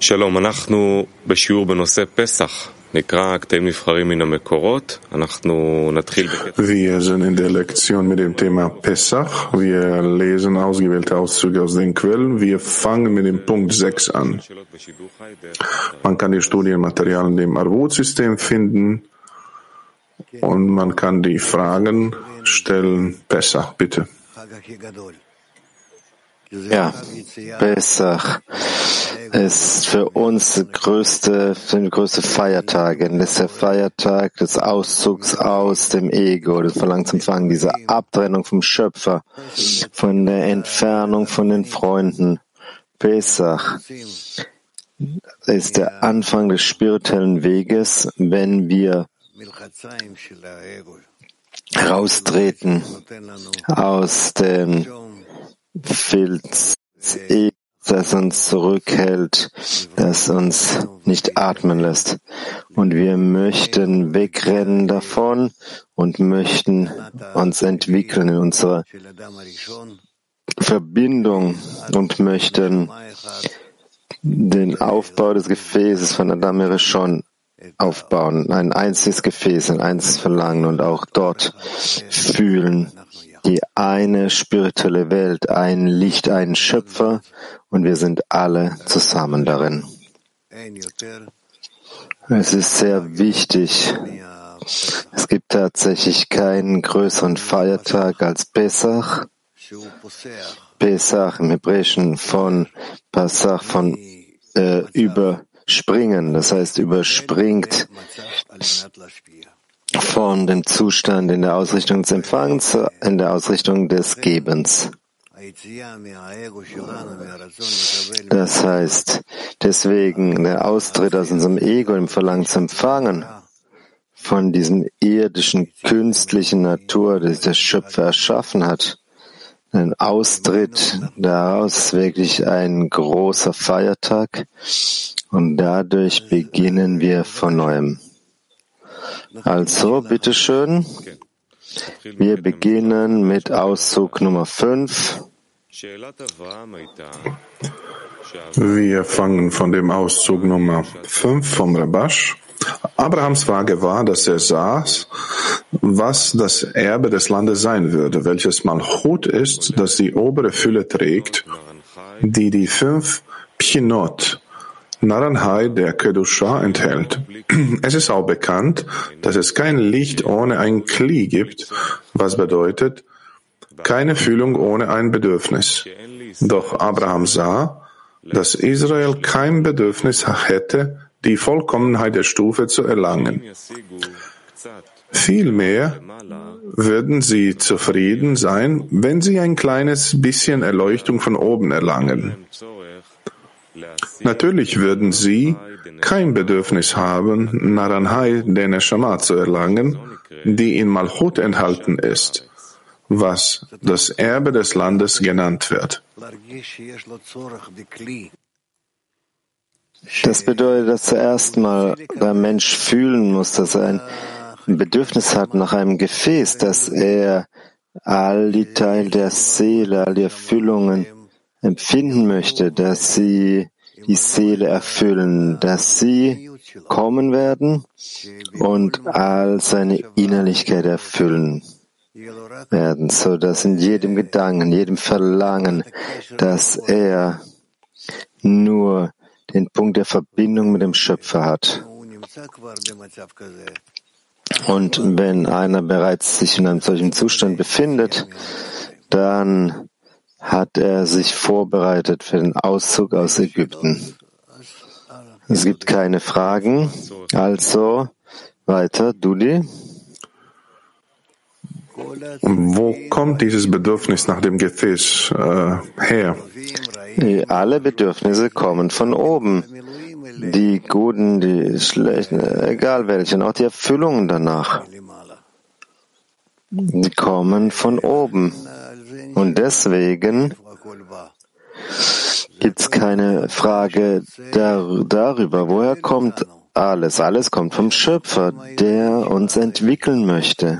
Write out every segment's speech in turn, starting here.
שלום, אנחנו בשיעור בנושא פסח. נקרא קטעים נבחרים מן המקורות. אנחנו נתחיל בקטע... Wir sind in der Lektion mit dem Thema Pessach. Wir lesen ausgewählte Auszüge aus den Quellen. Wir fangen mit dem Punkt 6 an. שאלות בשידור חי דרך... Man kann die Studienmaterialien im Arvut-System finden und man kann die Fragen stellen. Pessach, bitte. Ja, Pesach ist für uns der größte, der größte Feiertag. Das ist der Feiertag des Auszugs aus dem Ego, des Verlangsamfangen, dieser Abtrennung vom Schöpfer, von der Entfernung von den Freunden. Pesach ist der Anfang des spirituellen Weges, wenn wir heraustreten aus dem Filz, das uns zurückhält, das uns nicht atmen lässt. Und wir möchten wegrennen davon und möchten uns entwickeln in unserer Verbindung und möchten den Aufbau des Gefäßes von Adam Rishon aufbauen, ein einziges Gefäß, ein einziges Verlangen und auch dort fühlen die eine spirituelle Welt, ein Licht, ein Schöpfer und wir sind alle zusammen darin. Es ist sehr wichtig. Es gibt tatsächlich keinen größeren Feiertag als Pesach. Pesach im Hebräischen von Passach von äh, überspringen, das heißt überspringt von dem Zustand in der Ausrichtung des Empfangs in der Ausrichtung des Gebens. Das heißt, deswegen der Austritt aus unserem Ego im Verlangen zu empfangen, von diesem irdischen, künstlichen Natur, die der Schöpfer erschaffen hat, ein Austritt daraus wirklich ein großer Feiertag und dadurch beginnen wir von neuem. Also, bitteschön. Wir beginnen mit Auszug Nummer 5. Wir fangen von dem Auszug Nummer 5 vom Rabash. Abrahams Frage war, dass er saß, was das Erbe des Landes sein würde, welches Malchut ist, das die obere Fülle trägt, die die fünf Pchinot, Naranhai der Kedusha enthält. Es ist auch bekannt, dass es kein Licht ohne ein Kli gibt, was bedeutet, keine Fühlung ohne ein Bedürfnis. Doch Abraham sah, dass Israel kein Bedürfnis hätte, die Vollkommenheit der Stufe zu erlangen. Vielmehr würden sie zufrieden sein, wenn sie ein kleines bisschen Erleuchtung von oben erlangen. Natürlich würden sie kein Bedürfnis haben, Naranhai den Neshama zu erlangen, die in Malchut enthalten ist, was das Erbe des Landes genannt wird. Das bedeutet, dass zuerst mal der Mensch fühlen muss, dass er ein Bedürfnis hat nach einem Gefäß, dass er all die Teile der Seele, all die Erfüllungen, empfinden möchte, dass sie die Seele erfüllen, dass sie kommen werden und all seine Innerlichkeit erfüllen werden, so dass in jedem Gedanken, jedem Verlangen, dass er nur den Punkt der Verbindung mit dem Schöpfer hat. Und wenn einer bereits sich in einem solchen Zustand befindet, dann hat er sich vorbereitet für den Auszug aus Ägypten. Es gibt keine Fragen. Also weiter, Dudi. Wo kommt dieses Bedürfnis nach dem Gefäß äh, her? Alle Bedürfnisse kommen von oben. Die guten, die schlechten, egal welchen, auch die Erfüllungen danach. Die kommen von oben. Und deswegen gibt es keine Frage dar darüber, woher kommt alles. Alles kommt vom Schöpfer, der uns entwickeln möchte.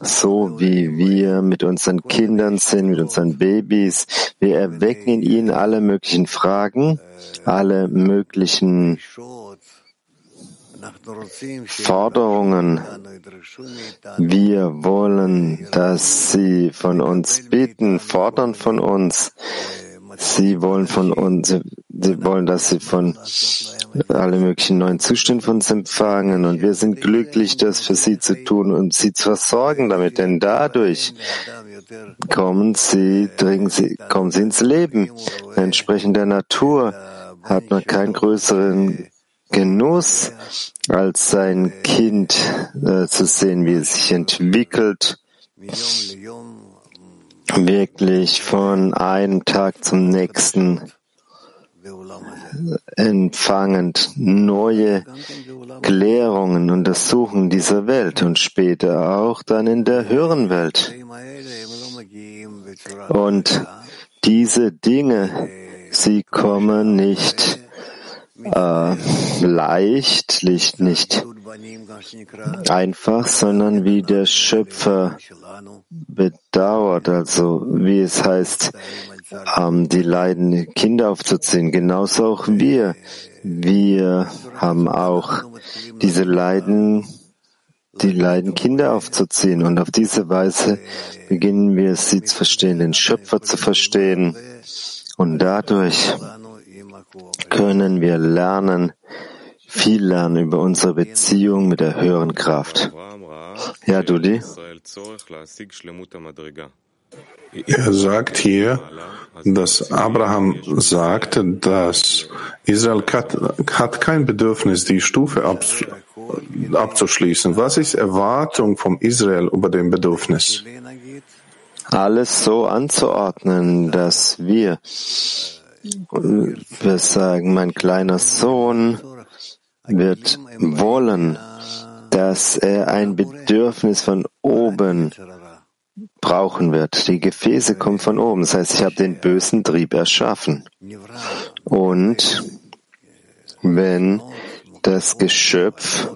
so wie wir mit unseren Kindern sind, mit unseren Babys. Wir erwecken in ihnen alle möglichen Fragen, alle möglichen Forderungen. Wir wollen, dass sie von uns bitten, fordern von uns. Sie wollen von uns, sie wollen, dass sie von alle möglichen neuen Zustände von uns empfangen. Und wir sind glücklich, das für sie zu tun und sie zu versorgen damit, denn dadurch kommen sie, dringen sie, kommen sie ins Leben. Entsprechend der Natur hat man keinen größeren Genuss, als sein Kind äh, zu sehen, wie es sich entwickelt, wirklich von einem Tag zum nächsten empfangend neue Klärungen, Untersuchungen dieser Welt und später auch dann in der höheren Welt. Und diese Dinge, sie kommen nicht äh, leicht, nicht, nicht einfach, sondern wie der Schöpfer bedauert, also wie es heißt, ähm, die leidenden Kinder aufzuziehen. Genauso auch wir. Wir haben auch diese Leiden, die leiden Kinder aufzuziehen. Und auf diese Weise beginnen wir sie zu verstehen, den Schöpfer zu verstehen. Und dadurch können wir lernen, viel lernen über unsere Beziehung mit der höheren Kraft. Ja, Dudi? Er sagt hier, dass Abraham sagte, dass Israel hat kein Bedürfnis, die Stufe abzuschließen. Was ist Erwartung vom Israel über dem Bedürfnis? Alles so anzuordnen, dass wir wir sagen, mein kleiner Sohn wird wollen, dass er ein Bedürfnis von oben brauchen wird. Die Gefäße kommen von oben. Das heißt, ich habe den bösen Trieb erschaffen. Und wenn das Geschöpf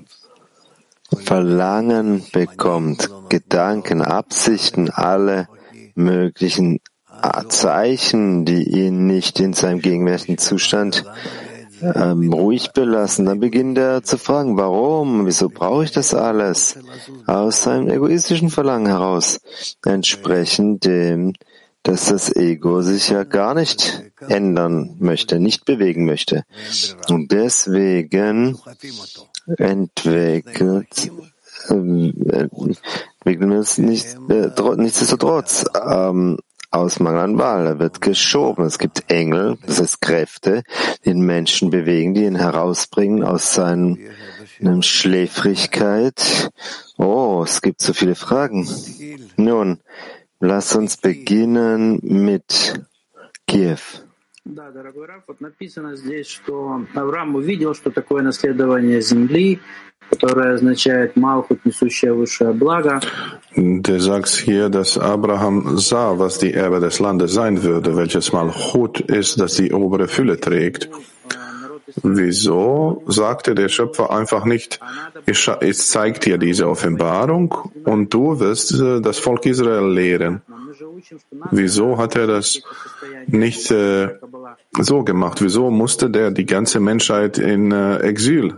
Verlangen bekommt, Gedanken, Absichten, alle möglichen Zeichen, die ihn nicht in seinem gegenwärtigen Zustand ähm, ruhig belassen, dann beginnt er zu fragen, warum, wieso brauche ich das alles? Aus seinem egoistischen Verlangen heraus, entsprechend dem, dass das Ego sich ja gar nicht ändern möchte, nicht bewegen möchte. Und deswegen entwickelt, äh, entwickeln wir es nicht, äh, nichtsdestotrotz ähm, aus Mangel an Wahl. Er wird geschoben. Es gibt Engel, das heißt Kräfte, die den Menschen bewegen, die ihn herausbringen aus seiner Schläfrigkeit. Oh, es gibt so viele Fragen. Nun, lass uns beginnen mit Kiew. Да, дорогой Раф, вот написано здесь, что Авраам увидел, что такое наследование земли, der sagt hier, dass Abraham sah, was die Erbe des Landes sein würde, welches Malchut ist, das die obere Fülle trägt. Wieso sagte der Schöpfer einfach nicht, ich, ich zeige dir diese Offenbarung und du wirst äh, das Volk Israel lehren? Wieso hat er das nicht äh, so gemacht? Wieso musste der die ganze Menschheit in äh, Exil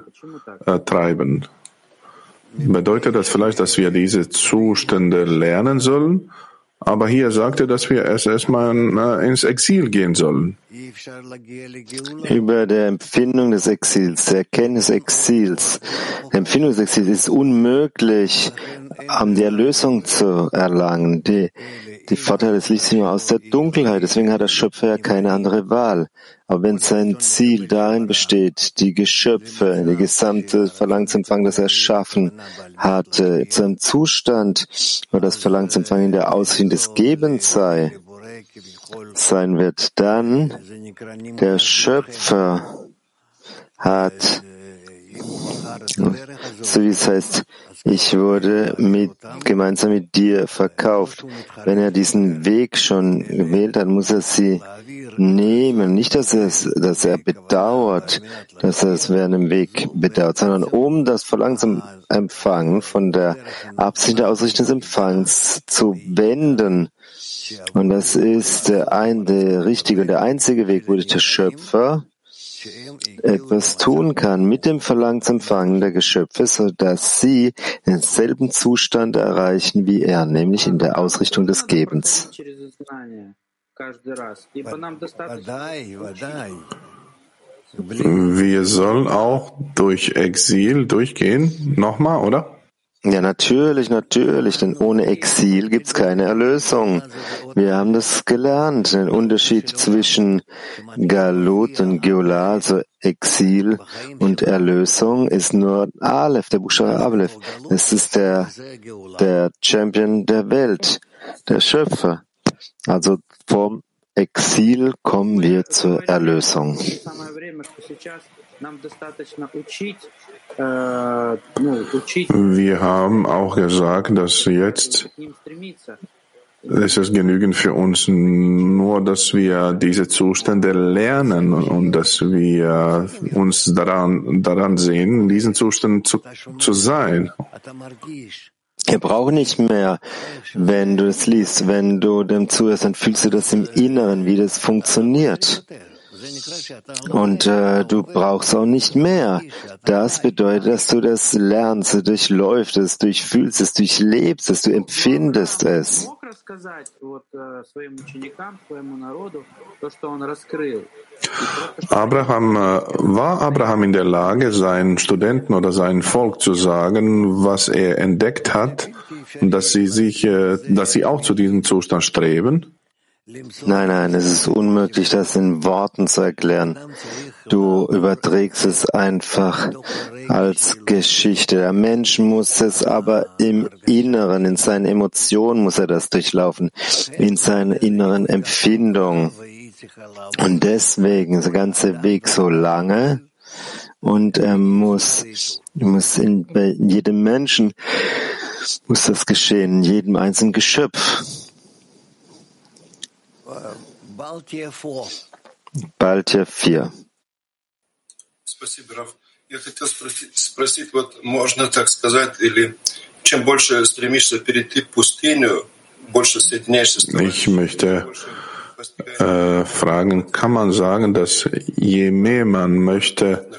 äh, treiben? Bedeutet das vielleicht, dass wir diese Zustände lernen sollen? Aber hier sagt er, dass wir erst erstmal äh, ins Exil gehen sollen. Über der Empfindung des Exils, der Erkenntnis des Exils, der Empfindung des Exils ist unmöglich, um die Erlösung zu erlangen. Die, die Vorteile des Lichts sind nur aus der Dunkelheit. Deswegen hat der Schöpfer ja keine andere Wahl. Aber wenn sein Ziel darin besteht, die Geschöpfe, die gesamte Verlangensempfang, das er erschaffen hatte, zu einem Zustand, wo das Verlangensempfang in der Aussicht des Gebens sei, sein wird, dann der Schöpfer hat So wie es heißt, ich wurde mit, gemeinsam mit dir verkauft. Wenn er diesen Weg schon gewählt hat, muss er sie nehmen. Nicht, dass er, dass er bedauert, dass er es während dem Weg bedauert, sondern um das Verlangen zum Empfangen von der Absicht der Ausrichtung des Empfangs zu wenden. Und das ist der, ein, der richtige und der einzige Weg, wo der Schöpfer etwas tun kann mit dem Verlangen zum Empfangen der Geschöpfe, so dass sie denselben Zustand erreichen wie er, nämlich in der Ausrichtung des Gebens. Wir sollen auch durch Exil durchgehen, nochmal, oder? Ja, natürlich, natürlich, denn ohne Exil gibt's keine Erlösung. Wir haben das gelernt, den Unterschied zwischen Galut und Geola, also Exil und Erlösung, ist nur Aleph, der Buchstabe Aleph. Es ist der, der Champion der Welt, der Schöpfer. Also vom Exil kommen wir zur Erlösung. Wir haben auch gesagt, dass jetzt es ist genügend für uns nur, dass wir diese Zustände lernen und dass wir uns daran, daran sehen, in diesen Zuständen zu, zu sein. Wir brauchen nicht mehr, wenn du es liest, wenn du dem zuhörst, dann fühlst du das im Inneren, wie das funktioniert. Und äh, du brauchst auch nicht mehr. Das bedeutet, dass du das lernst, du durchläufst es, durchfühlst es, durchlebst es, du empfindest es. Abraham, äh, war Abraham in der Lage, seinen Studenten oder seinem Volk zu sagen, was er entdeckt hat, dass sie sich, äh, dass sie auch zu diesem Zustand streben? Nein, nein, es ist unmöglich, das in Worten zu erklären. Du überträgst es einfach als Geschichte. Der Mensch muss es aber im Inneren, in seinen Emotionen muss er das durchlaufen, in seinen inneren Empfindungen. Und deswegen ist der ganze Weg so lange und er muss, muss in, jedem Menschen muss das geschehen, in jedem einzelnen Geschöpf. Балтия 4. Спасибо, Раф. Я хотел спросить, спросить, вот можно так сказать, или чем больше стремишься перейти в пустыню, больше соединяешься с Ich möchte äh, fragen, kann man sagen, dass je mehr man möchte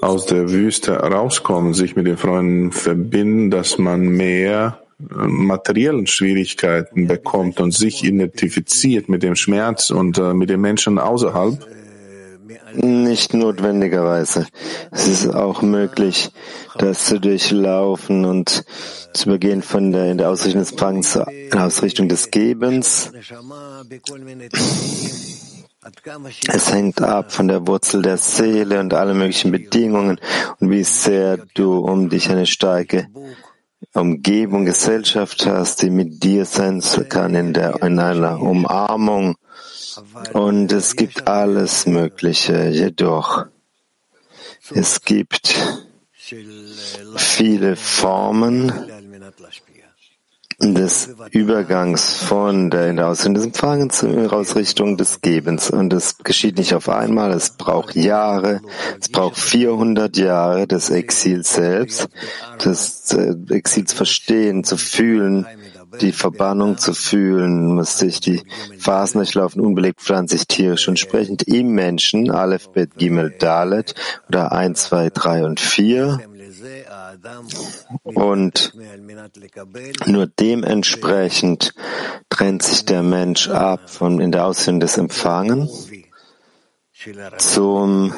aus der Wüste rauskommen, sich mit den Freunden verbinden, dass man mehr materiellen Schwierigkeiten bekommt und sich identifiziert mit dem Schmerz und äh, mit den Menschen außerhalb? Nicht notwendigerweise. Es ist auch möglich, das zu durchlaufen und zu übergehen von der, in der Ausrichtung des Fangs zur Ausrichtung des Gebens. Es hängt ab von der Wurzel der Seele und alle möglichen Bedingungen und wie sehr du um dich eine starke Umgebung, Gesellschaft hast, die mit dir sein kann in, der, in einer Umarmung. Und es gibt alles Mögliche. Jedoch, es gibt viele Formen des Übergangs von der in der Ausrichtung des Empfangens zur Ausrichtung des Gebens. Und es geschieht nicht auf einmal, es braucht Jahre, es braucht 400 Jahre des Exils selbst, des äh, Exils verstehen, zu fühlen, die Verbannung zu fühlen, muss sich die Phasen durchlaufen, unbelegt pflanzlich, tierisch und sprechend im Menschen, Aleph, Bet, Gimel, Dalet oder 1, 2, 3 und 4 und nur dementsprechend trennt sich der Mensch ab von in der Ausführung des Empfangen zum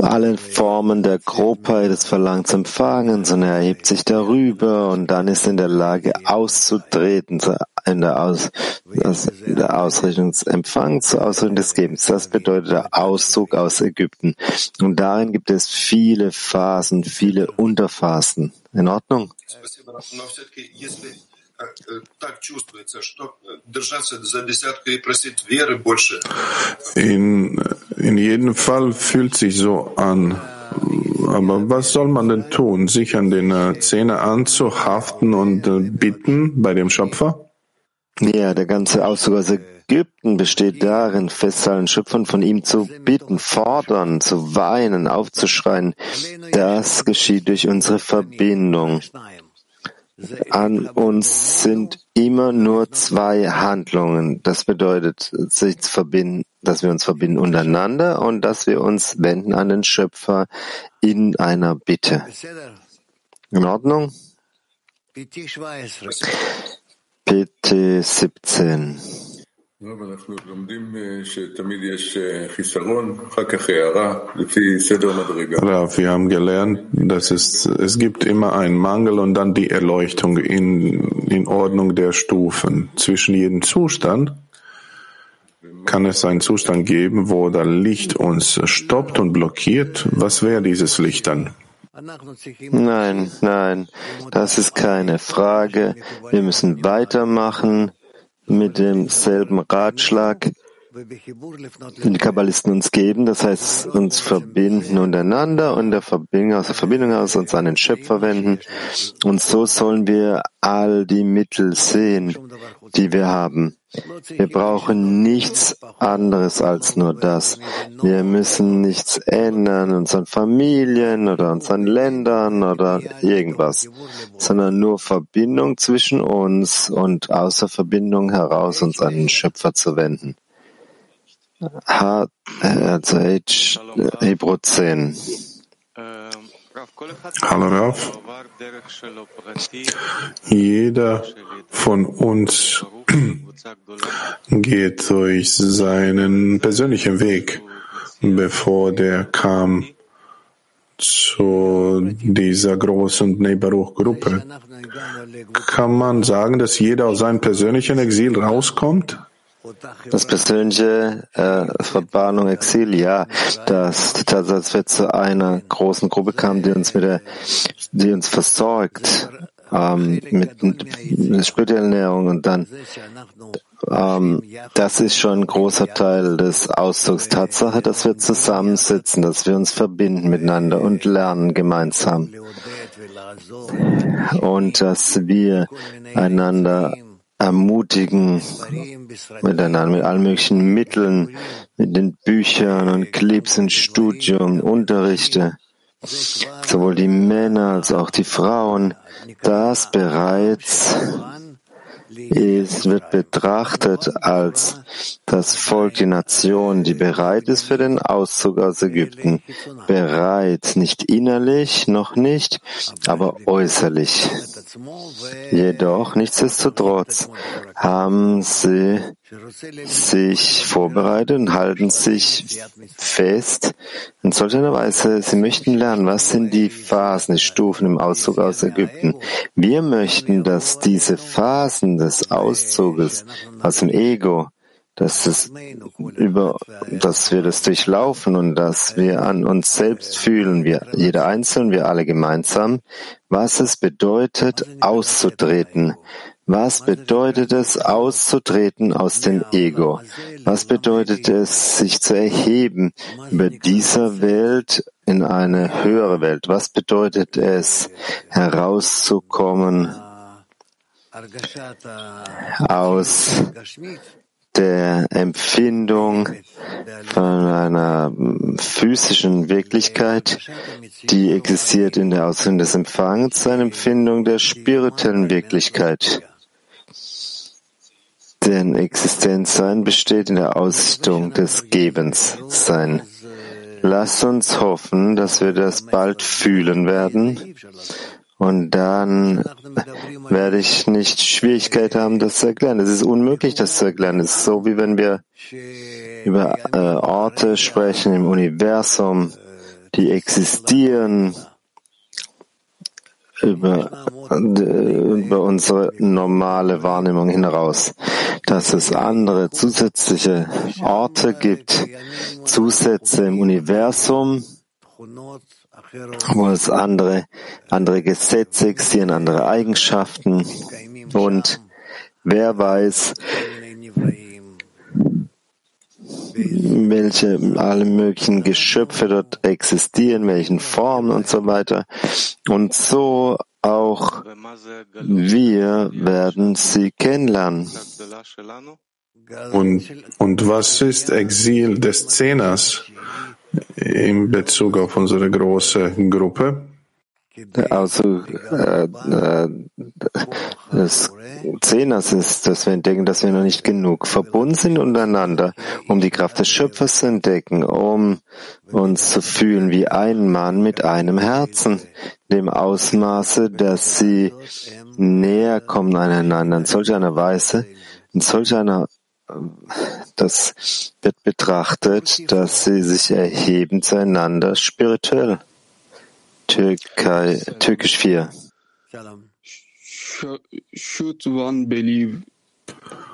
alle Formen der Grobheit des Verlangens empfangen, sondern er erhebt sich darüber und dann ist in der Lage auszutreten in der, Aus, in der Ausrichtung des Empfangs zur Ausrichtung des Gebens. Das bedeutet der Auszug aus Ägypten. Und darin gibt es viele Phasen, viele Unterphasen. In Ordnung? In, in jedem Fall fühlt sich so an. Aber was soll man denn tun? Sich an den äh, Zähne anzuhaften und äh, bitten bei dem Schöpfer? Ja, der ganze Auszug aus Ägypten besteht darin, fest allen Schöpfern von ihm zu bitten, fordern, zu weinen, aufzuschreien. Das geschieht durch unsere Verbindung. An uns sind immer nur zwei Handlungen. Das bedeutet, sich zu verbinden, dass wir uns verbinden untereinander und dass wir uns wenden an den Schöpfer in einer Bitte. In Ordnung? PT 17. Rav, wir haben gelernt, dass es, es gibt immer einen Mangel und dann die Erleuchtung in, in Ordnung der Stufen. Zwischen jedem Zustand kann es einen Zustand geben, wo das Licht uns stoppt und blockiert. Was wäre dieses Licht dann? Nein, nein, das ist keine Frage. Wir müssen weitermachen mit demselben Ratschlag, die Kabbalisten uns geben, das heißt uns verbinden untereinander und der Verbindung, aus der Verbindung aus uns an den Schöpfer wenden. Und so sollen wir all die Mittel sehen, die wir haben. Wir brauchen nichts anderes als nur das. Wir müssen nichts ändern, unseren Familien oder unseren Ländern oder irgendwas, sondern nur Verbindung zwischen uns und außer Verbindung heraus uns an den Schöpfer zu wenden. H, also H, Hebräer 10. Hallo Rav. Jeder von uns geht durch seinen persönlichen Weg, bevor der kam zu dieser großen Nebaruch-Gruppe. Kann man sagen, dass jeder aus seinem persönlichen Exil rauskommt? Das persönliche äh, Verbannung, Exil, ja, Tatsache, dass wir zu einer großen Gruppe kamen, die uns mit der, die uns versorgt, ähm, mit, mit spirituellen und dann, ähm, das ist schon ein großer Teil des Ausdrucks. Tatsache, dass wir zusammensitzen, dass wir uns verbinden miteinander und lernen gemeinsam. Und dass wir einander ermutigen, miteinander, mit allen möglichen Mitteln, mit den Büchern und Clips und Studium, Unterrichte, sowohl die Männer als auch die Frauen, das bereits es wird betrachtet als das Volk, die Nation, die bereit ist für den Auszug aus Ägypten. Bereit, nicht innerlich, noch nicht, aber äußerlich. Jedoch, nichtsdestotrotz, haben sie sich vorbereitet und halten sich fest in solch einer Weise, sie möchten lernen, was sind die Phasen, die Stufen im Auszug aus Ägypten. Wir möchten, dass diese Phasen des Auszuges aus dem Ego, dass es über, dass wir das durchlaufen und dass wir an uns selbst fühlen, wir, jeder Einzelne, wir alle gemeinsam, was es bedeutet, auszutreten, was bedeutet es, auszutreten aus dem Ego? Was bedeutet es, sich zu erheben über dieser Welt in eine höhere Welt? Was bedeutet es, herauszukommen aus der Empfindung von einer physischen Wirklichkeit, die existiert in der Ausführung des Empfangs, zu einer Empfindung der spirituellen Wirklichkeit. Denn Existenzsein besteht in der Ausrichtung des Gebenssein. Lass uns hoffen, dass wir das bald fühlen werden. Und dann werde ich nicht Schwierigkeit haben, das zu erklären. Es ist unmöglich, das zu erklären. Es ist so, wie wenn wir über äh, Orte sprechen im Universum, die existieren, über, über unsere normale Wahrnehmung hinaus, dass es andere zusätzliche Orte gibt, Zusätze im Universum, wo es andere, andere Gesetze existieren, andere Eigenschaften, Und wer weiß, welche alle möglichen Geschöpfe dort existieren, welchen Formen und so weiter. Und so auch wir werden sie kennenlernen. Und, und was ist Exil des Zehners in Bezug auf unsere große Gruppe? Also äh, äh, des Zehners ist, dass wir entdecken, dass wir noch nicht genug verbunden sind untereinander, um die Kraft des Schöpfers zu entdecken, um uns zu fühlen wie ein Mann mit einem Herzen, dem Ausmaße, dass sie näher kommen aneinander in solch einer Weise, in solch einer das wird betrachtet, dass sie sich erheben zueinander spirituell. Türkei, Türkisch 4.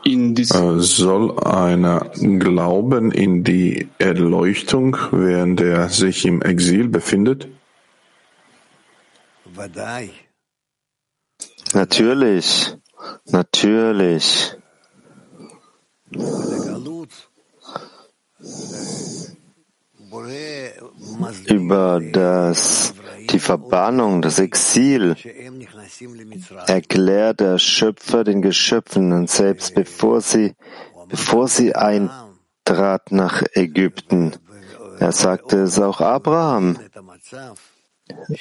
Äh, soll einer glauben in die Erleuchtung, während er sich im Exil befindet? Natürlich, natürlich. Über das die Verbannung, das Exil erklärt der Schöpfer den Geschöpfen und selbst bevor sie, bevor sie eintrat nach Ägypten. Er sagte es auch Abraham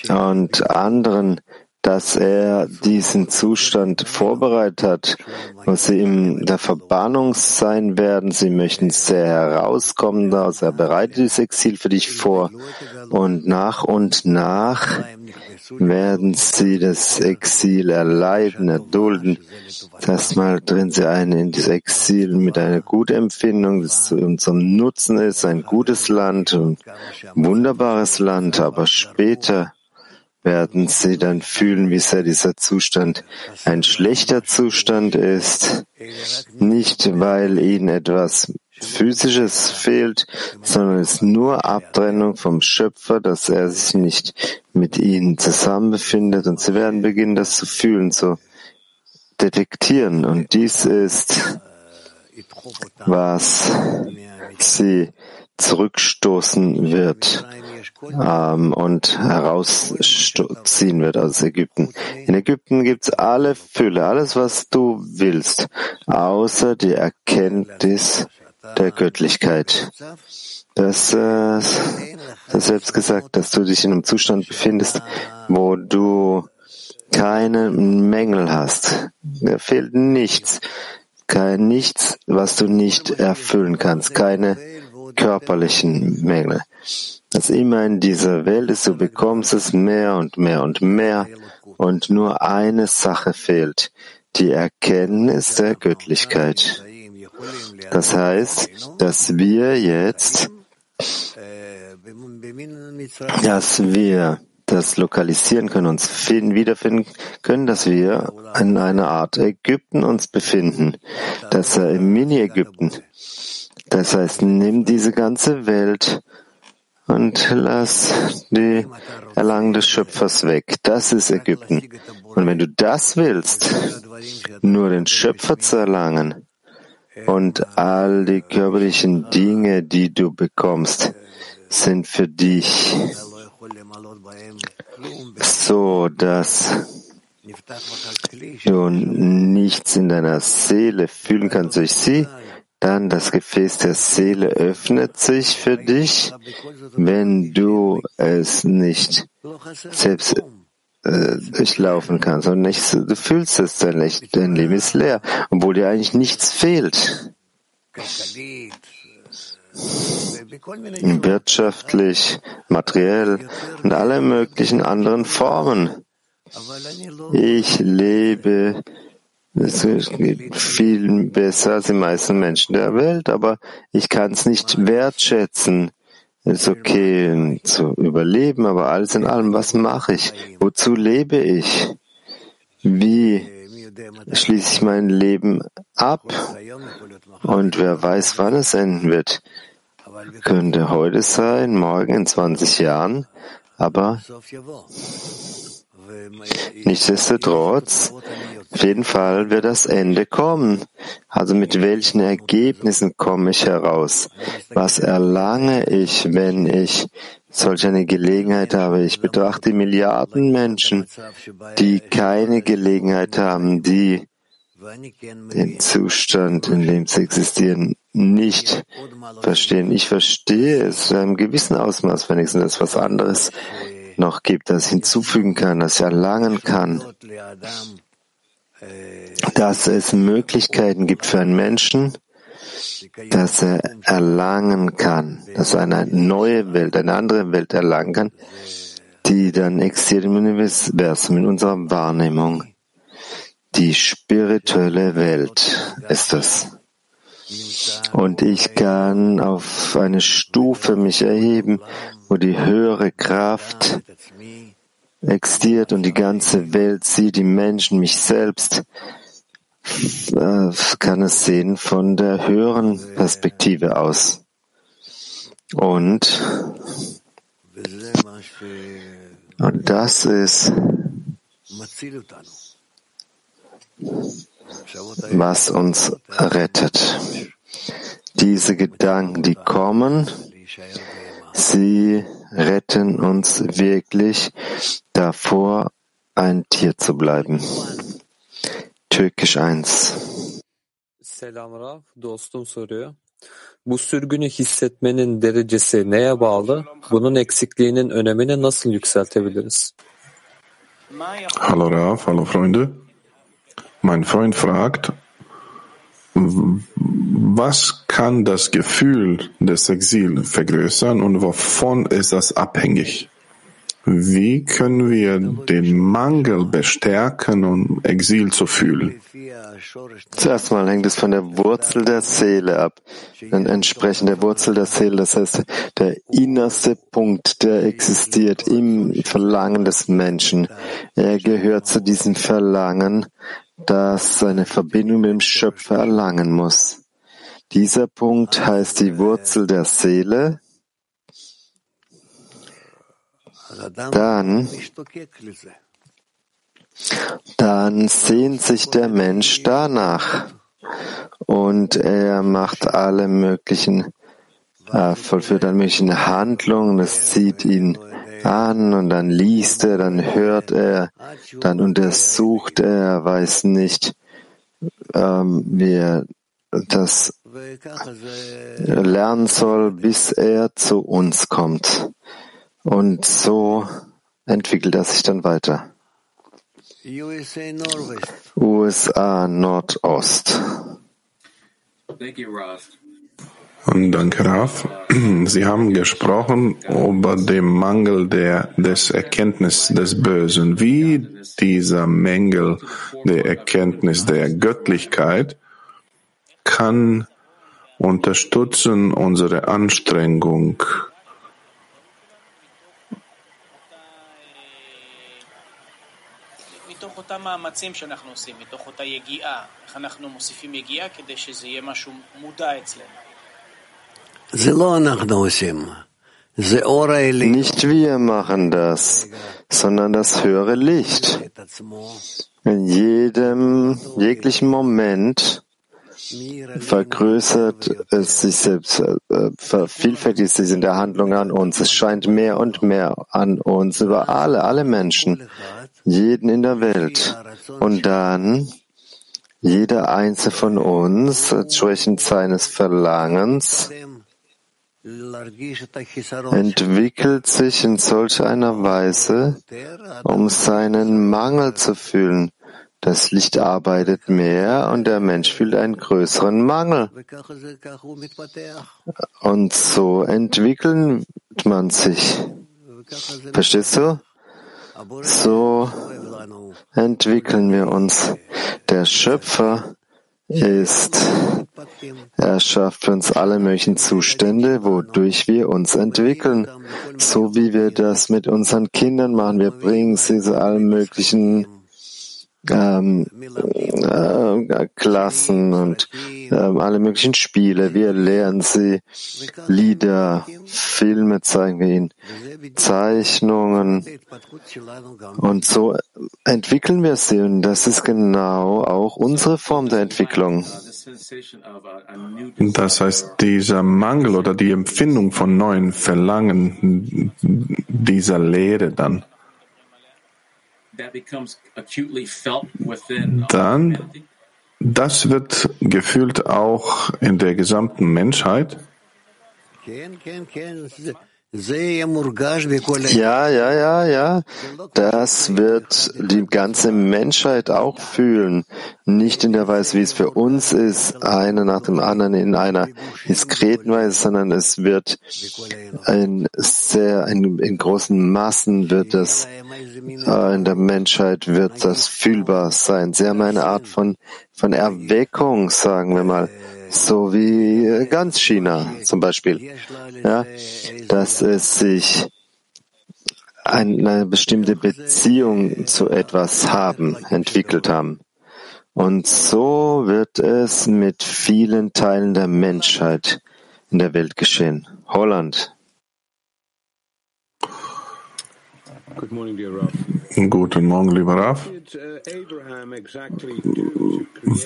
und anderen, dass er diesen Zustand vorbereitet hat, wo sie in der Verbannung sein werden. Sie möchten sehr herauskommen daraus. Er bereitet dieses Exil für dich vor. Und nach und nach werden sie das Exil erleiden, erdulden. Erstmal drin sie ein in dieses Exil mit einer guten Empfindung, das zu unserem Nutzen ist, ein gutes Land, ein wunderbares Land, aber später werden sie dann fühlen, wie sehr dieser Zustand ein schlechter Zustand ist, nicht weil ihnen etwas Physisches fehlt, sondern es ist nur Abtrennung vom Schöpfer, dass er sich nicht mit ihnen zusammen befindet und sie werden beginnen, das zu fühlen, zu detektieren. Und dies ist, was sie zurückstoßen wird ähm, und herausziehen wird aus Ägypten. In Ägypten gibt's alle Fülle, alles, was du willst, außer die Erkenntnis der Göttlichkeit. Das, äh, das selbst gesagt, dass du dich in einem Zustand befindest, wo du keine Mängel hast. Da fehlt nichts. Kein nichts, was du nicht erfüllen kannst. Keine körperlichen Mängel. Was immer in dieser Welt ist, du bekommst es mehr und mehr und mehr und nur eine Sache fehlt, die Erkenntnis der Göttlichkeit. Das heißt, dass wir jetzt, dass wir das lokalisieren können, uns finden, wiederfinden können, dass wir in einer Art Ägypten uns befinden, dass er im Mini-Ägypten. Das heißt, nimm diese ganze Welt und lass die Erlangen des Schöpfers weg. Das ist Ägypten. Und wenn du das willst, nur den Schöpfer zu erlangen und all die körperlichen Dinge, die du bekommst, sind für dich so, dass du nichts in deiner Seele fühlen kannst durch sie, dann das Gefäß der Seele öffnet sich für dich, wenn du es nicht selbst äh, durchlaufen kannst und nicht, du fühlst es, dein, dein Leben ist leer, obwohl dir eigentlich nichts fehlt. Wirtschaftlich, materiell und alle möglichen anderen Formen. Ich lebe es geht viel besser als die meisten Menschen der Welt, aber ich kann es nicht wertschätzen. Es ist okay zu überleben, aber alles in allem, was mache ich? Wozu lebe ich? Wie schließe ich mein Leben ab? Und wer weiß, wann es enden wird? Könnte heute sein, morgen in 20 Jahren, aber Nichtsdestotrotz, auf jeden Fall wird das Ende kommen. Also mit welchen Ergebnissen komme ich heraus? Was erlange ich, wenn ich solch eine Gelegenheit habe? Ich betrachte Milliarden Menschen, die keine Gelegenheit haben, die den Zustand, in dem sie existieren, nicht verstehen. Ich verstehe es in einem gewissen Ausmaß wenigstens, dass was anderes noch gibt, das hinzufügen kann, das erlangen kann, dass es Möglichkeiten gibt für einen Menschen, dass er erlangen kann, dass er eine neue Welt, eine andere Welt erlangen kann, die dann existiert im Universum, in unserer Wahrnehmung. Die spirituelle Welt ist es. Und ich kann auf eine Stufe mich erheben, wo die höhere Kraft existiert und die ganze Welt sieht, die Menschen, mich selbst, äh, kann es sehen von der höheren Perspektive aus. Und, und das ist was uns rettet. Diese Gedanken, die kommen, sie retten uns wirklich davor, ein Tier zu bleiben. Türkisch 1. Selam Rav, dostum soruyor. Bu sürgünü hissetmenin derecesi neye bağlı? Bunun eksikliğinin önemini nasıl yükseltebiliriz? Hallo Rav, hallo Freunde. Mein Freund fragt, was kann das Gefühl des Exil vergrößern und wovon ist das abhängig? Wie können wir den Mangel bestärken, um Exil zu fühlen? Zuerst mal hängt es von der Wurzel der Seele ab. Dann entsprechend der Wurzel der Seele, das heißt der innerste Punkt, der existiert im Verlangen des Menschen. Er gehört zu diesem Verlangen, das seine Verbindung mit dem Schöpfer erlangen muss. Dieser Punkt heißt die Wurzel der Seele. Dann, dann sehnt sich der Mensch danach und er macht alle möglichen, äh, vollführt alle möglichen Handlungen, das zieht ihn an und dann liest er, dann hört er, dann untersucht er, weiß nicht, ähm, wie er das lernen soll, bis er zu uns kommt. Und so entwickelt er sich dann weiter. USA Nordost. Danke, Raf. Sie haben gesprochen über den Mangel der, des Erkenntnis des Bösen, wie dieser Mängel der Erkenntnis der Göttlichkeit kann unterstützen unsere Anstrengung. Nicht wir machen das, sondern das höhere Licht. In jedem, jeglichen Moment vergrößert es sich selbst, äh, vervielfältigt sich in der Handlung an uns. Es scheint mehr und mehr an uns, über alle, alle Menschen, jeden in der Welt. Und dann jeder einzelne von uns, entsprechend seines Verlangens, entwickelt sich in solch einer Weise, um seinen Mangel zu fühlen. Das Licht arbeitet mehr und der Mensch fühlt einen größeren Mangel. Und so entwickelt man sich. Verstehst du? So entwickeln wir uns. Der Schöpfer ist, er schafft uns alle möglichen Zustände, wodurch wir uns entwickeln, so wie wir das mit unseren Kindern machen. Wir bringen sie zu allen möglichen ähm, äh, Klassen und äh, alle möglichen Spiele. Wir lernen sie. Lieder, Filme zeigen wir ihnen, Zeichnungen. Und so entwickeln wir sie. Und das ist genau auch unsere Form der Entwicklung. Das heißt, dieser Mangel oder die Empfindung von neuen Verlangen dieser Lehre dann dann, das wird gefühlt auch in der gesamten Menschheit. Ja, ja, ja, ja. Das wird die ganze Menschheit auch fühlen. Nicht in der Weise, wie es für uns ist, einer nach dem anderen in einer diskreten Weise, sondern es wird in sehr, in, in großen Massen wird es, äh, in der Menschheit wird das fühlbar sein. Sie haben eine Art von, von Erweckung, sagen wir mal so wie äh, ganz China zum Beispiel, ja, dass es sich eine bestimmte Beziehung zu etwas haben, entwickelt haben. Und so wird es mit vielen Teilen der Menschheit in der Welt geschehen. Holland. Guten Morgen, lieber Raf.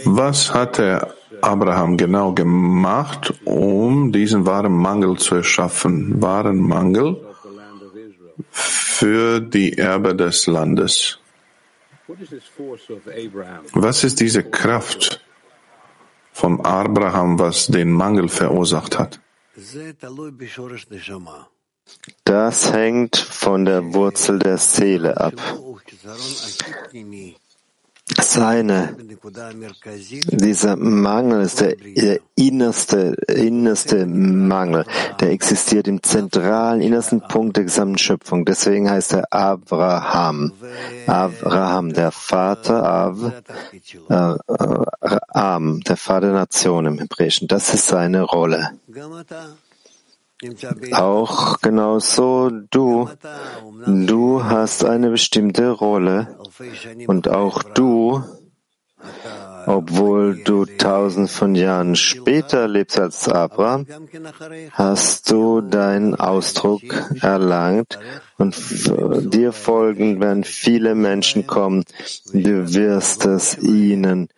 Was hat der Abraham genau gemacht, um diesen wahren Mangel zu erschaffen? Wahren Mangel für die Erbe des Landes. Was ist diese Kraft von Abraham, was den Mangel verursacht hat? Das hängt von der Wurzel der Seele ab. Seine, dieser Mangel ist der, der innerste, innerste Mangel. Der existiert im zentralen, innersten Punkt der gesamten Schöpfung. Deswegen heißt er Abraham. Abraham, der Vater, Av, äh, äh, Am, der Vater der Nation im Hebräischen. Das ist seine Rolle. Auch genauso du, du hast eine bestimmte Rolle und auch du, obwohl du tausend von Jahren später lebst als Abraham, hast du deinen Ausdruck erlangt und dir folgend werden viele Menschen kommen. Du wirst es ihnen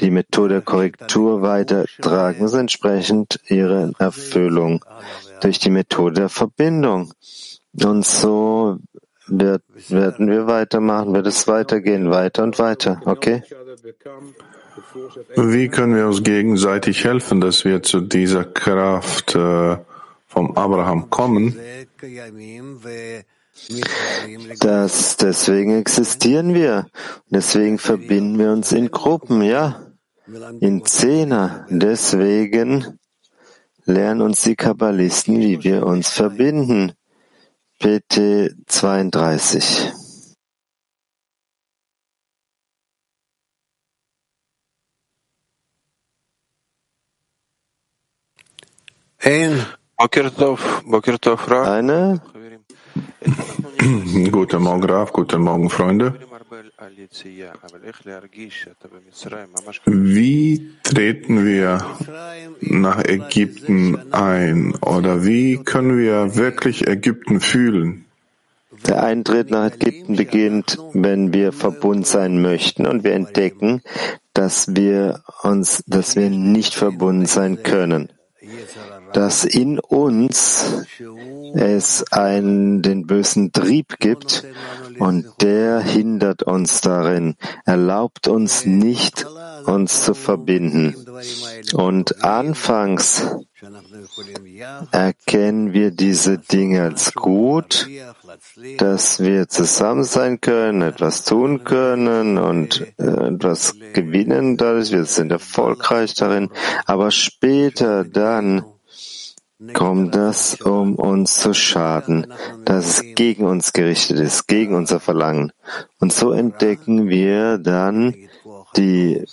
die Methode der Korrektur weitertragen, also entsprechend ihre Erfüllung durch die Methode der Verbindung. Und so wird, werden wir weitermachen, wird es weitergehen, weiter und weiter, okay? Wie können wir uns gegenseitig helfen, dass wir zu dieser Kraft äh, vom Abraham kommen? Das, deswegen existieren wir. Deswegen verbinden wir uns in Gruppen, ja. In Zehner. Deswegen lernen uns die Kabbalisten, wie wir uns verbinden. PT 32. Eine. Guten Morgen, Graf. Guten Morgen, Freunde. Wie treten wir nach Ägypten ein oder wie können wir wirklich Ägypten fühlen? Der Eintritt nach Ägypten beginnt, wenn wir verbunden sein möchten und wir entdecken, dass wir uns, dass wir nicht verbunden sein können. Dass in uns es einen, den bösen Trieb gibt und der hindert uns darin, erlaubt uns nicht, uns zu verbinden. Und anfangs erkennen wir diese Dinge als gut, dass wir zusammen sein können, etwas tun können und äh, etwas gewinnen dadurch. Wir sind erfolgreich darin. Aber später dann kommt das, um uns zu schaden, dass es gegen uns gerichtet ist, gegen unser Verlangen. Und so entdecken wir dann die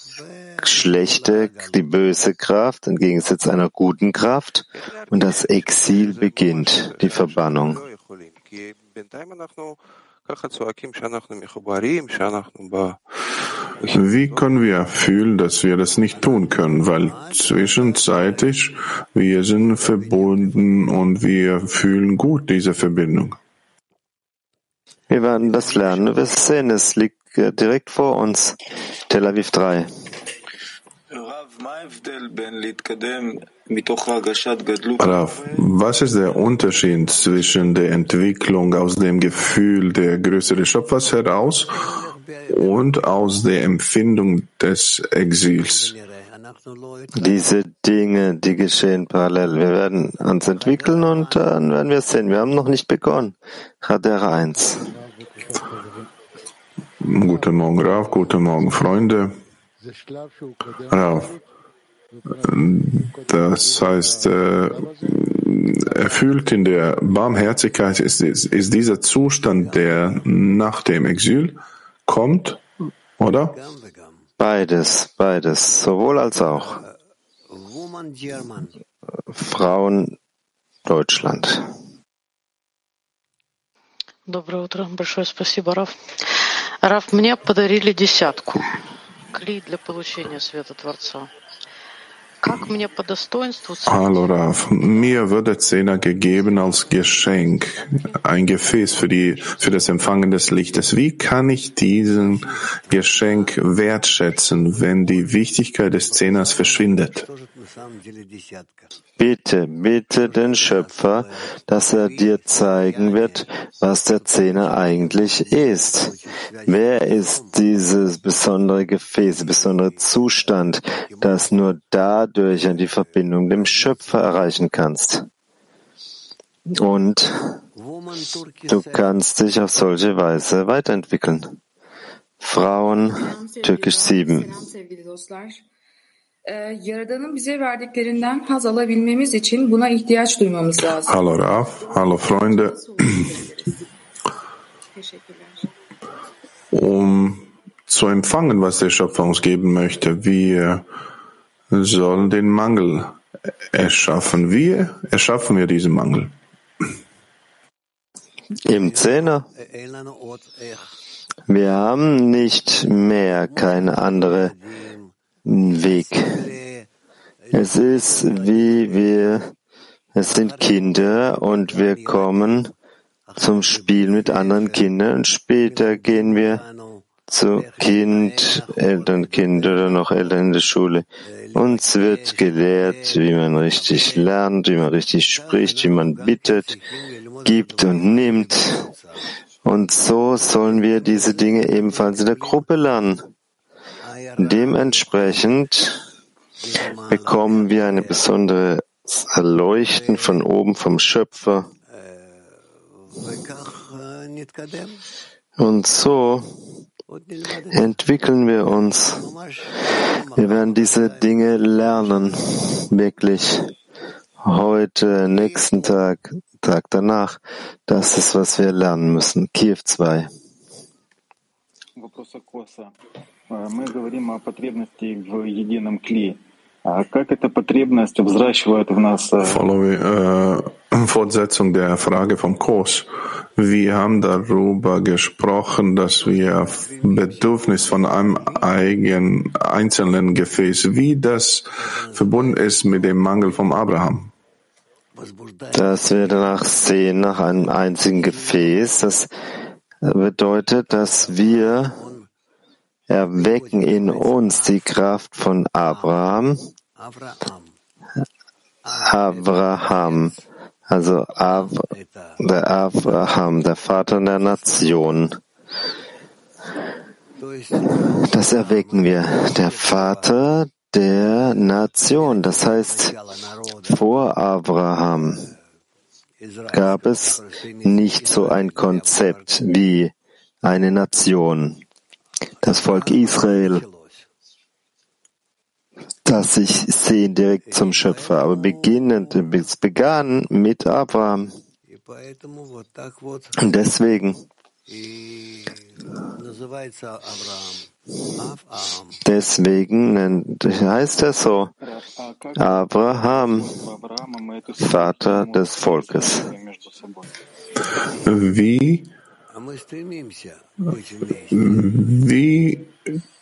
schlechte, die böse Kraft im Gegensatz einer guten Kraft und das Exil beginnt, die Verbannung. Wie können wir fühlen, dass wir das nicht tun können? Weil zwischenzeitlich wir sind verbunden und wir fühlen gut diese Verbindung. Wir werden das lernen. Wir sehen, es liegt direkt vor uns. Tel Aviv 3. Rav, was ist der Unterschied zwischen der Entwicklung aus dem Gefühl der Größe des Schöpfers heraus und aus der Empfindung des Exils? Diese Dinge, die geschehen parallel. Wir werden uns entwickeln und dann werden wir sehen. Wir haben noch nicht begonnen. Radera 1. Guten Morgen, Rav. Guten Morgen, Freunde. Rav, das heißt, äh, erfüllt in der Barmherzigkeit ist, ist dieser Zustand, der nach dem Exil kommt, oder? Beides, beides, sowohl als auch. Frauen Deutschland. Доброе утро. Большое спасибо, Раф. Раф, мне подарили десятку. Клей для получения света Творца. Hallo Rav, mir wird Zehner gegeben als Geschenk, ein Gefäß für, die, für das Empfangen des Lichtes. Wie kann ich diesen Geschenk wertschätzen, wenn die Wichtigkeit des Zehners verschwindet? Bitte, bitte den Schöpfer, dass er dir zeigen wird, was der Zehner eigentlich ist. Wer ist dieses besondere Gefäß, besondere Zustand, das nur dadurch an die Verbindung dem Schöpfer erreichen kannst? Und du kannst dich auf solche Weise weiterentwickeln. Frauen, Türkisch 7. Hallo Raf, hallo Freunde. Um zu empfangen, was der Schöpfer uns geben möchte, wir sollen den Mangel erschaffen. Wie erschaffen wir diesen Mangel? Im Zehner. Wir haben nicht mehr keine andere Weg. Es ist wie wir, es sind Kinder und wir kommen zum Spiel mit anderen Kindern und später gehen wir zu Kind, Elternkind oder noch Eltern in der Schule. Uns wird gelehrt, wie man richtig lernt, wie man richtig spricht, wie man bittet, gibt und nimmt. Und so sollen wir diese Dinge ebenfalls in der Gruppe lernen. Dementsprechend bekommen wir eine besondere Erleuchten von oben vom Schöpfer. Und so entwickeln wir uns. Wir werden diese Dinge lernen, wirklich. Heute, nächsten Tag, Tag danach. Das ist, was wir lernen müssen. Kiew 2. Мы говорим о потребности в едином клее. Как эта потребность взращивает в нас... Following, äh, Fortsetzung der Frage vom Kurs. Wir haben darüber gesprochen, dass wir Bedürfnis von einem eigenen, einzelnen Gefäß, wie das verbunden ist mit dem Mangel vom Abraham. Dass wir danach sehen nach einem einzigen Gefäß, das bedeutet, dass wir erwecken in uns die Kraft von Abraham, Abraham, also Av, der Abraham, der Vater der Nation. Das erwecken wir. Der Vater der Nation. Das heißt, vor Abraham gab es nicht so ein Konzept wie eine Nation das Volk Israel, das sich sehen direkt zum Schöpfer, aber beginnend, es begann mit Abraham. Und deswegen, deswegen heißt er so, Abraham, Vater des Volkes. Wie Wie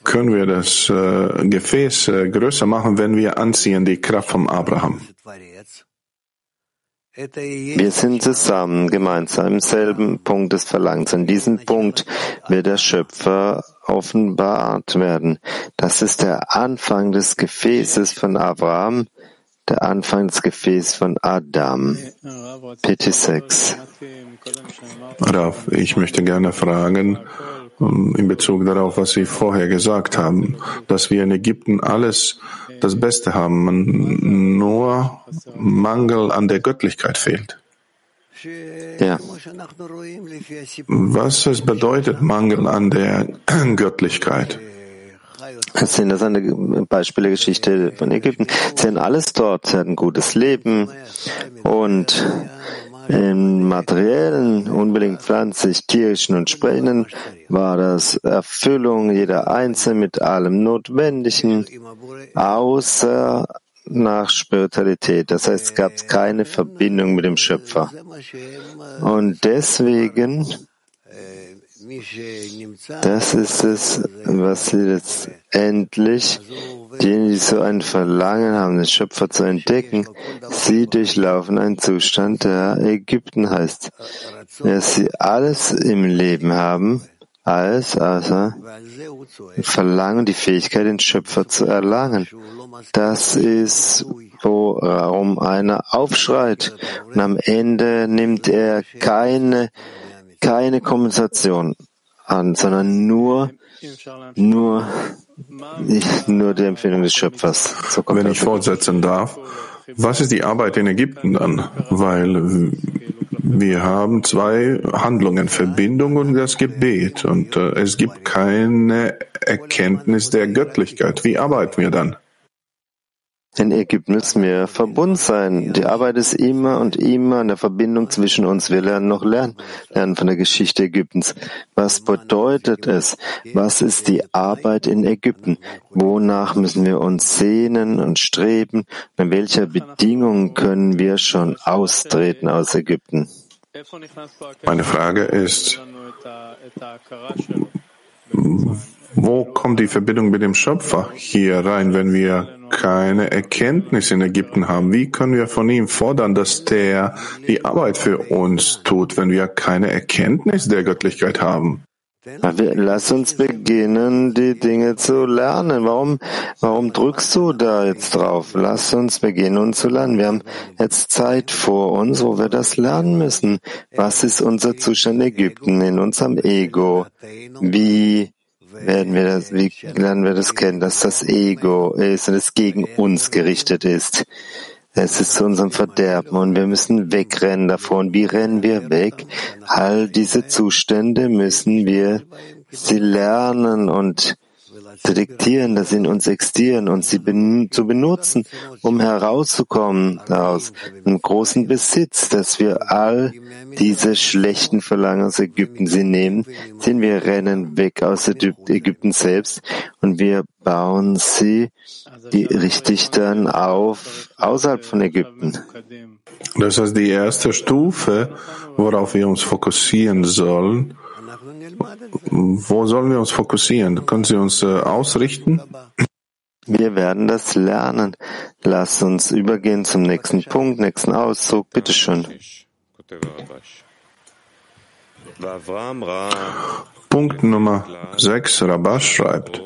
können wir das äh, Gefäß äh, größer machen, wenn wir anziehen die Kraft von Abraham? Wir sind zusammen, gemeinsam im selben Punkt des Verlangens. An diesem Punkt wird der Schöpfer offenbart werden. Das ist der Anfang des Gefäßes von Abraham, der Anfang des Gefäßes von Adam. PT6. Raf, ich möchte gerne fragen, in Bezug darauf, was Sie vorher gesagt haben, dass wir in Ägypten alles das Beste haben, nur Mangel an der Göttlichkeit fehlt. Ja. Was es bedeutet, Mangel an der Göttlichkeit? Das sind das eine Beispiele Geschichte von Ägypten. Sie haben alles dort, sie hatten ein gutes Leben und im materiellen, unbedingt pflanzlich, tierischen und sprechenden war das Erfüllung jeder Einzelne mit allem Notwendigen, außer nach Spiritualität. Das heißt, es gab keine Verbindung mit dem Schöpfer. Und deswegen das ist es, was sie letztendlich, diejenigen, die so ein Verlangen haben, den Schöpfer zu entdecken, sie durchlaufen einen Zustand, der Ägypten heißt. Dass sie alles im Leben haben, alles außer Verlangen, die Fähigkeit, den Schöpfer zu erlangen. Das ist, worum einer aufschreit. Und am Ende nimmt er keine keine Kompensation an, sondern nur, nur, nur die Empfehlung des Schöpfers. So Wenn ich fortsetzen darf, was ist die Arbeit in Ägypten dann? Weil wir haben zwei Handlungen, Verbindung und das Gebet. Und äh, es gibt keine Erkenntnis der Göttlichkeit. Wie arbeiten wir dann? In Ägypten müssen wir verbunden sein. Die Arbeit ist immer und immer in der Verbindung zwischen uns. Wir lernen noch lernen, lernen von der Geschichte Ägyptens. Was bedeutet es? Was ist die Arbeit in Ägypten? Wonach müssen wir uns sehnen und streben? In welcher Bedingung können wir schon austreten aus Ägypten? Meine Frage ist, wo kommt die Verbindung mit dem Schöpfer hier rein, wenn wir keine Erkenntnis in Ägypten haben? Wie können wir von ihm fordern, dass der die Arbeit für uns tut, wenn wir keine Erkenntnis der Göttlichkeit haben? Lass uns beginnen, die Dinge zu lernen. Warum, warum drückst du da jetzt drauf? Lass uns beginnen, uns zu lernen. Wir haben jetzt Zeit vor uns, wo wir das lernen müssen. Was ist unser Zustand Ägypten, in unserem Ego? Wie werden wir das, wie lernen wir das kennen, dass das Ego ist und es gegen uns gerichtet ist. Es ist zu unserem Verderben und wir müssen wegrennen davon. Wie rennen wir weg? All diese Zustände müssen wir sie lernen und detektieren, dass sie in uns existieren und sie ben zu benutzen, um herauszukommen aus einem großen Besitz, dass wir all diese schlechten Verlangen aus Ägypten sie nehmen, sind wir rennen weg aus Ägypten selbst und wir bauen sie die richtig dann auf außerhalb von Ägypten. Das ist die erste Stufe, worauf wir uns fokussieren sollen, wo sollen wir uns fokussieren? Können Sie uns äh, ausrichten? Wir werden das lernen. Lass uns übergehen zum nächsten Punkt, nächsten Auszug. Bitte schön. Punkt Nummer 6, Rabash schreibt.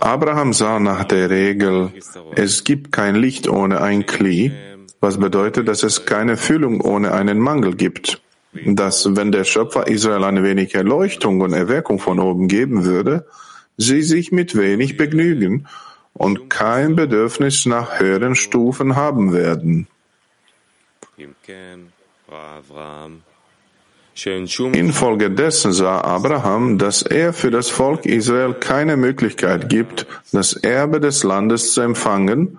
Abraham sah nach der Regel, es gibt kein Licht ohne ein Kli, was bedeutet, dass es keine Fühlung ohne einen Mangel gibt dass wenn der Schöpfer Israel eine wenig Erleuchtung und Erweckung von oben geben würde, sie sich mit wenig begnügen und kein Bedürfnis nach höheren Stufen haben werden. Infolgedessen sah Abraham, dass er für das Volk Israel keine Möglichkeit gibt, das Erbe des Landes zu empfangen,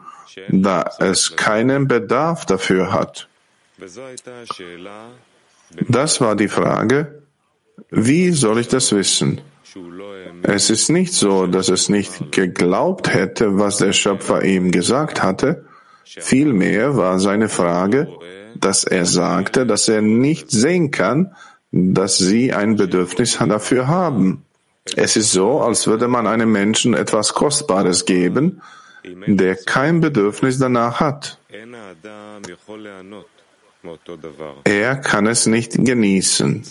da es keinen Bedarf dafür hat. Das war die Frage, wie soll ich das wissen? Es ist nicht so, dass es nicht geglaubt hätte, was der Schöpfer ihm gesagt hatte. Vielmehr war seine Frage, dass er sagte, dass er nicht sehen kann, dass sie ein Bedürfnis dafür haben. Es ist so, als würde man einem Menschen etwas Kostbares geben, der kein Bedürfnis danach hat. Er kann es nicht genießen.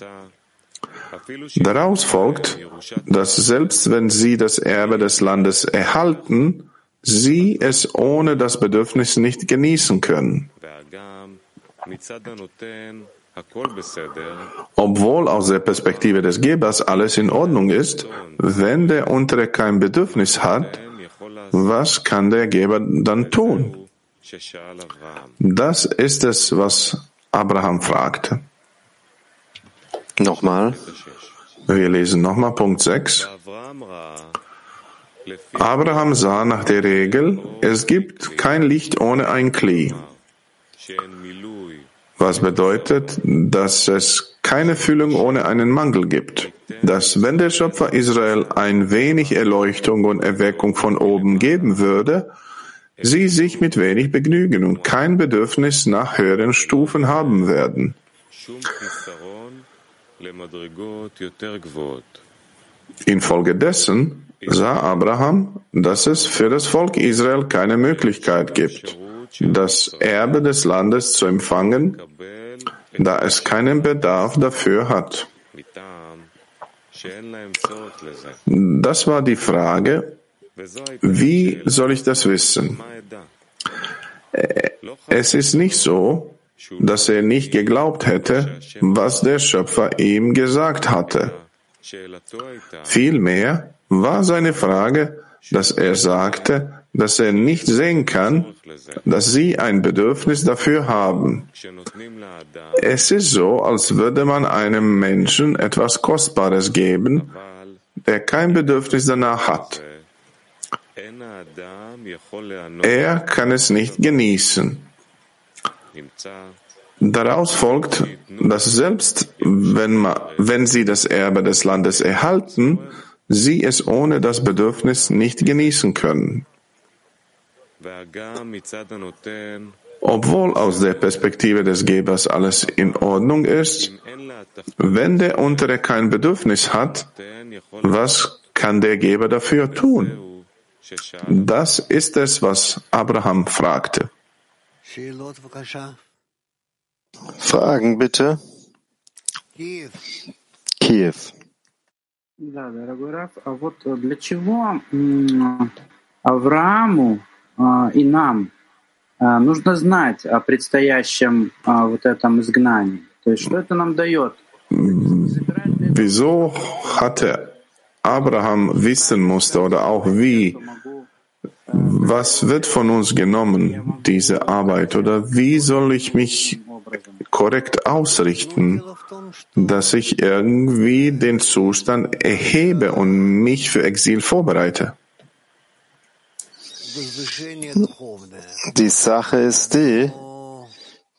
Daraus folgt, dass selbst wenn sie das Erbe des Landes erhalten, sie es ohne das Bedürfnis nicht genießen können. Obwohl aus der Perspektive des Gebers alles in Ordnung ist, wenn der Untere kein Bedürfnis hat, was kann der Geber dann tun? Das ist es, was Abraham fragte. Nochmal. Wir lesen nochmal Punkt 6. Abraham sah nach der Regel, es gibt kein Licht ohne ein Kli. Was bedeutet, dass es keine Füllung ohne einen Mangel gibt. Dass wenn der Schöpfer Israel ein wenig Erleuchtung und Erweckung von oben geben würde, sie sich mit wenig begnügen und kein Bedürfnis nach höheren Stufen haben werden. Infolgedessen sah Abraham, dass es für das Volk Israel keine Möglichkeit gibt, das Erbe des Landes zu empfangen, da es keinen Bedarf dafür hat. Das war die Frage, wie soll ich das wissen? Es ist nicht so, dass er nicht geglaubt hätte, was der Schöpfer ihm gesagt hatte. Vielmehr war seine Frage, dass er sagte, dass er nicht sehen kann, dass sie ein Bedürfnis dafür haben. Es ist so, als würde man einem Menschen etwas Kostbares geben, der kein Bedürfnis danach hat. Er kann es nicht genießen. Daraus folgt, dass selbst wenn, man, wenn sie das Erbe des Landes erhalten, sie es ohne das Bedürfnis nicht genießen können. Obwohl aus der Perspektive des Gebers alles in Ordnung ist, wenn der Untere kein Bedürfnis hat, was kann der Geber dafür tun? Das ist es, was Abraham fragte. Fragen bitte. Kiew. Да, дорогой Раф, а вот для чего Аврааму и нам нужно знать о предстоящем вот этом изгнании? То есть что это нам дает? Wieso hatte Abraham wissen musste oder auch wie, was wird von uns genommen, diese Arbeit, oder wie soll ich mich korrekt ausrichten, dass ich irgendwie den Zustand erhebe und mich für Exil vorbereite. Die Sache ist die,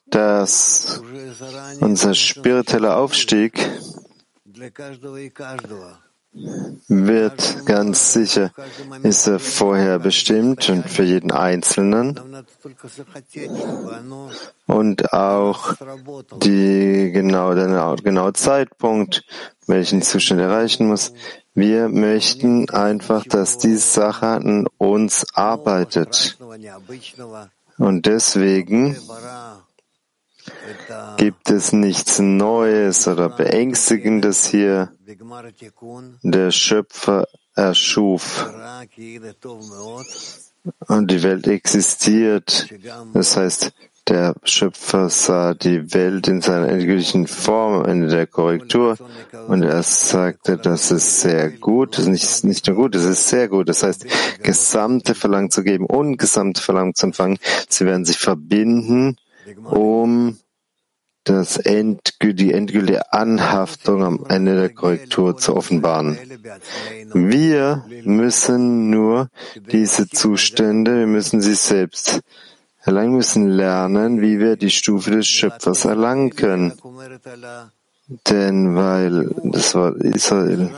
dass unser spiritueller Aufstieg wird ganz sicher, ist er vorher bestimmt und für jeden Einzelnen und auch die genau, der genaue Zeitpunkt, welchen Zustand erreichen muss. Wir möchten einfach, dass die Sache an uns arbeitet. Und deswegen gibt es nichts Neues oder Beängstigendes hier. Der Schöpfer erschuf und die Welt existiert. Das heißt, der Schöpfer sah die Welt in seiner endgültigen Form am Ende der Korrektur und er sagte, das ist sehr gut, das ist nicht, nicht nur gut, es ist sehr gut. Das heißt, gesamte Verlangen zu geben und gesamte Verlangen zu empfangen, sie werden sich verbinden, um das endgül die endgültige Anhaftung am Ende der Korrektur zu offenbaren. Wir müssen nur diese Zustände, wir müssen sie selbst erlangen, müssen lernen, wie wir die Stufe des Schöpfers erlangen können. Denn weil das Wort Israel,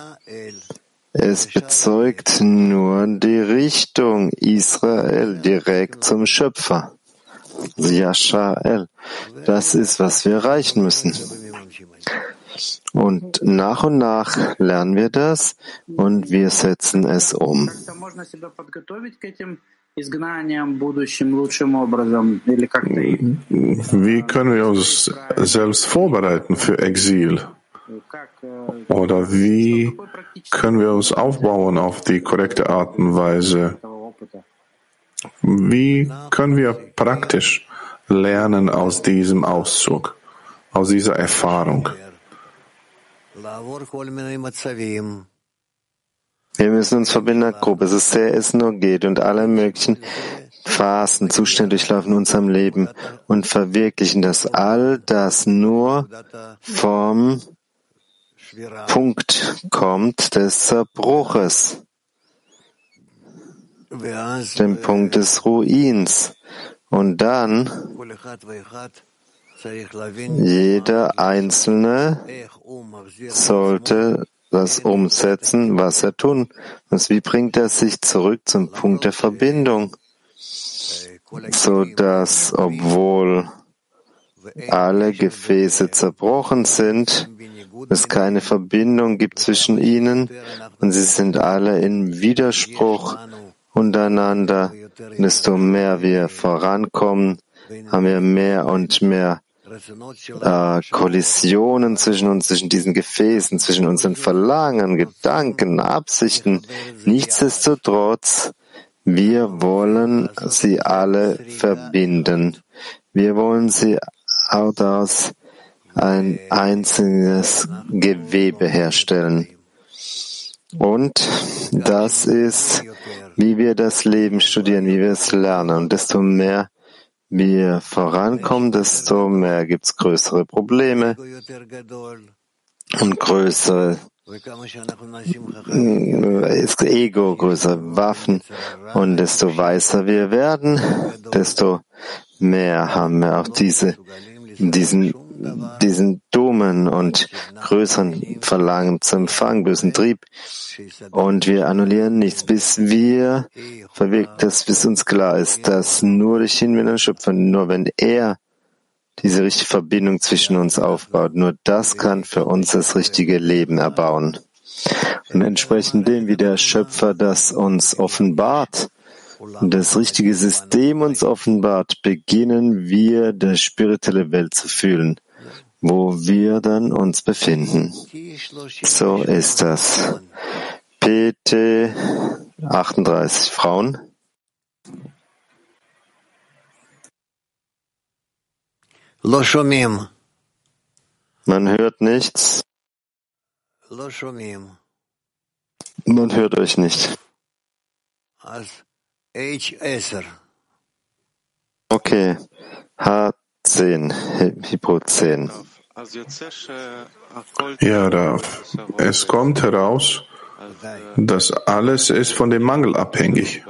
es bezeugt nur die Richtung Israel direkt zum Schöpfer. Yashael. Das ist, was wir erreichen müssen. Und nach und nach lernen wir das und wir setzen es um. Wie können wir uns selbst vorbereiten für Exil? Oder wie können wir uns aufbauen auf die korrekte Art und Weise? Wie können wir praktisch lernen aus diesem Auszug, aus dieser Erfahrung? Wir müssen uns verbinden in der Gruppe, so sehr es nur geht, und alle möglichen Phasen, Zustände durchlaufen in unserem Leben und verwirklichen das all das nur vom Punkt kommt des Zerbruches, dem Punkt des Ruins. Und dann jeder Einzelne sollte das umsetzen, was er tun muss. Wie bringt er sich zurück zum Punkt der Verbindung? So dass, obwohl alle Gefäße zerbrochen sind, es keine Verbindung gibt zwischen ihnen und sie sind alle in Widerspruch untereinander. Desto mehr wir vorankommen, haben wir mehr und mehr äh, Kollisionen zwischen uns, zwischen diesen Gefäßen, zwischen unseren Verlangen, Gedanken, Absichten. Nichtsdestotrotz, wir wollen sie alle verbinden. Wir wollen sie aus ein einziges Gewebe herstellen. Und das ist, wie wir das Leben studieren, wie wir es lernen. Und desto mehr wir vorankommen, desto mehr gibt's größere Probleme und größere ist Ego, größere Waffen und desto weißer wir werden, desto mehr haben wir auch diese, diesen, diesen dummen und größeren Verlangen zum Empfang, bösen Trieb. Und wir annullieren nichts, bis wir verwirkt, dass bis uns klar ist, dass nur durch ihn wir Schöpfer, nur wenn er diese richtige Verbindung zwischen uns aufbaut, nur das kann für uns das richtige Leben erbauen. Und entsprechend dem, wie der Schöpfer das uns offenbart, das richtige System uns offenbart, beginnen wir die spirituelle Welt zu fühlen, wo wir dann uns befinden. So ist das. PT 38 Frauen. Man hört nichts. Man hört euch nicht. Okay, H10, Hypo 10. Ja, Raf, es kommt heraus, dass alles ist von dem Mangel abhängig.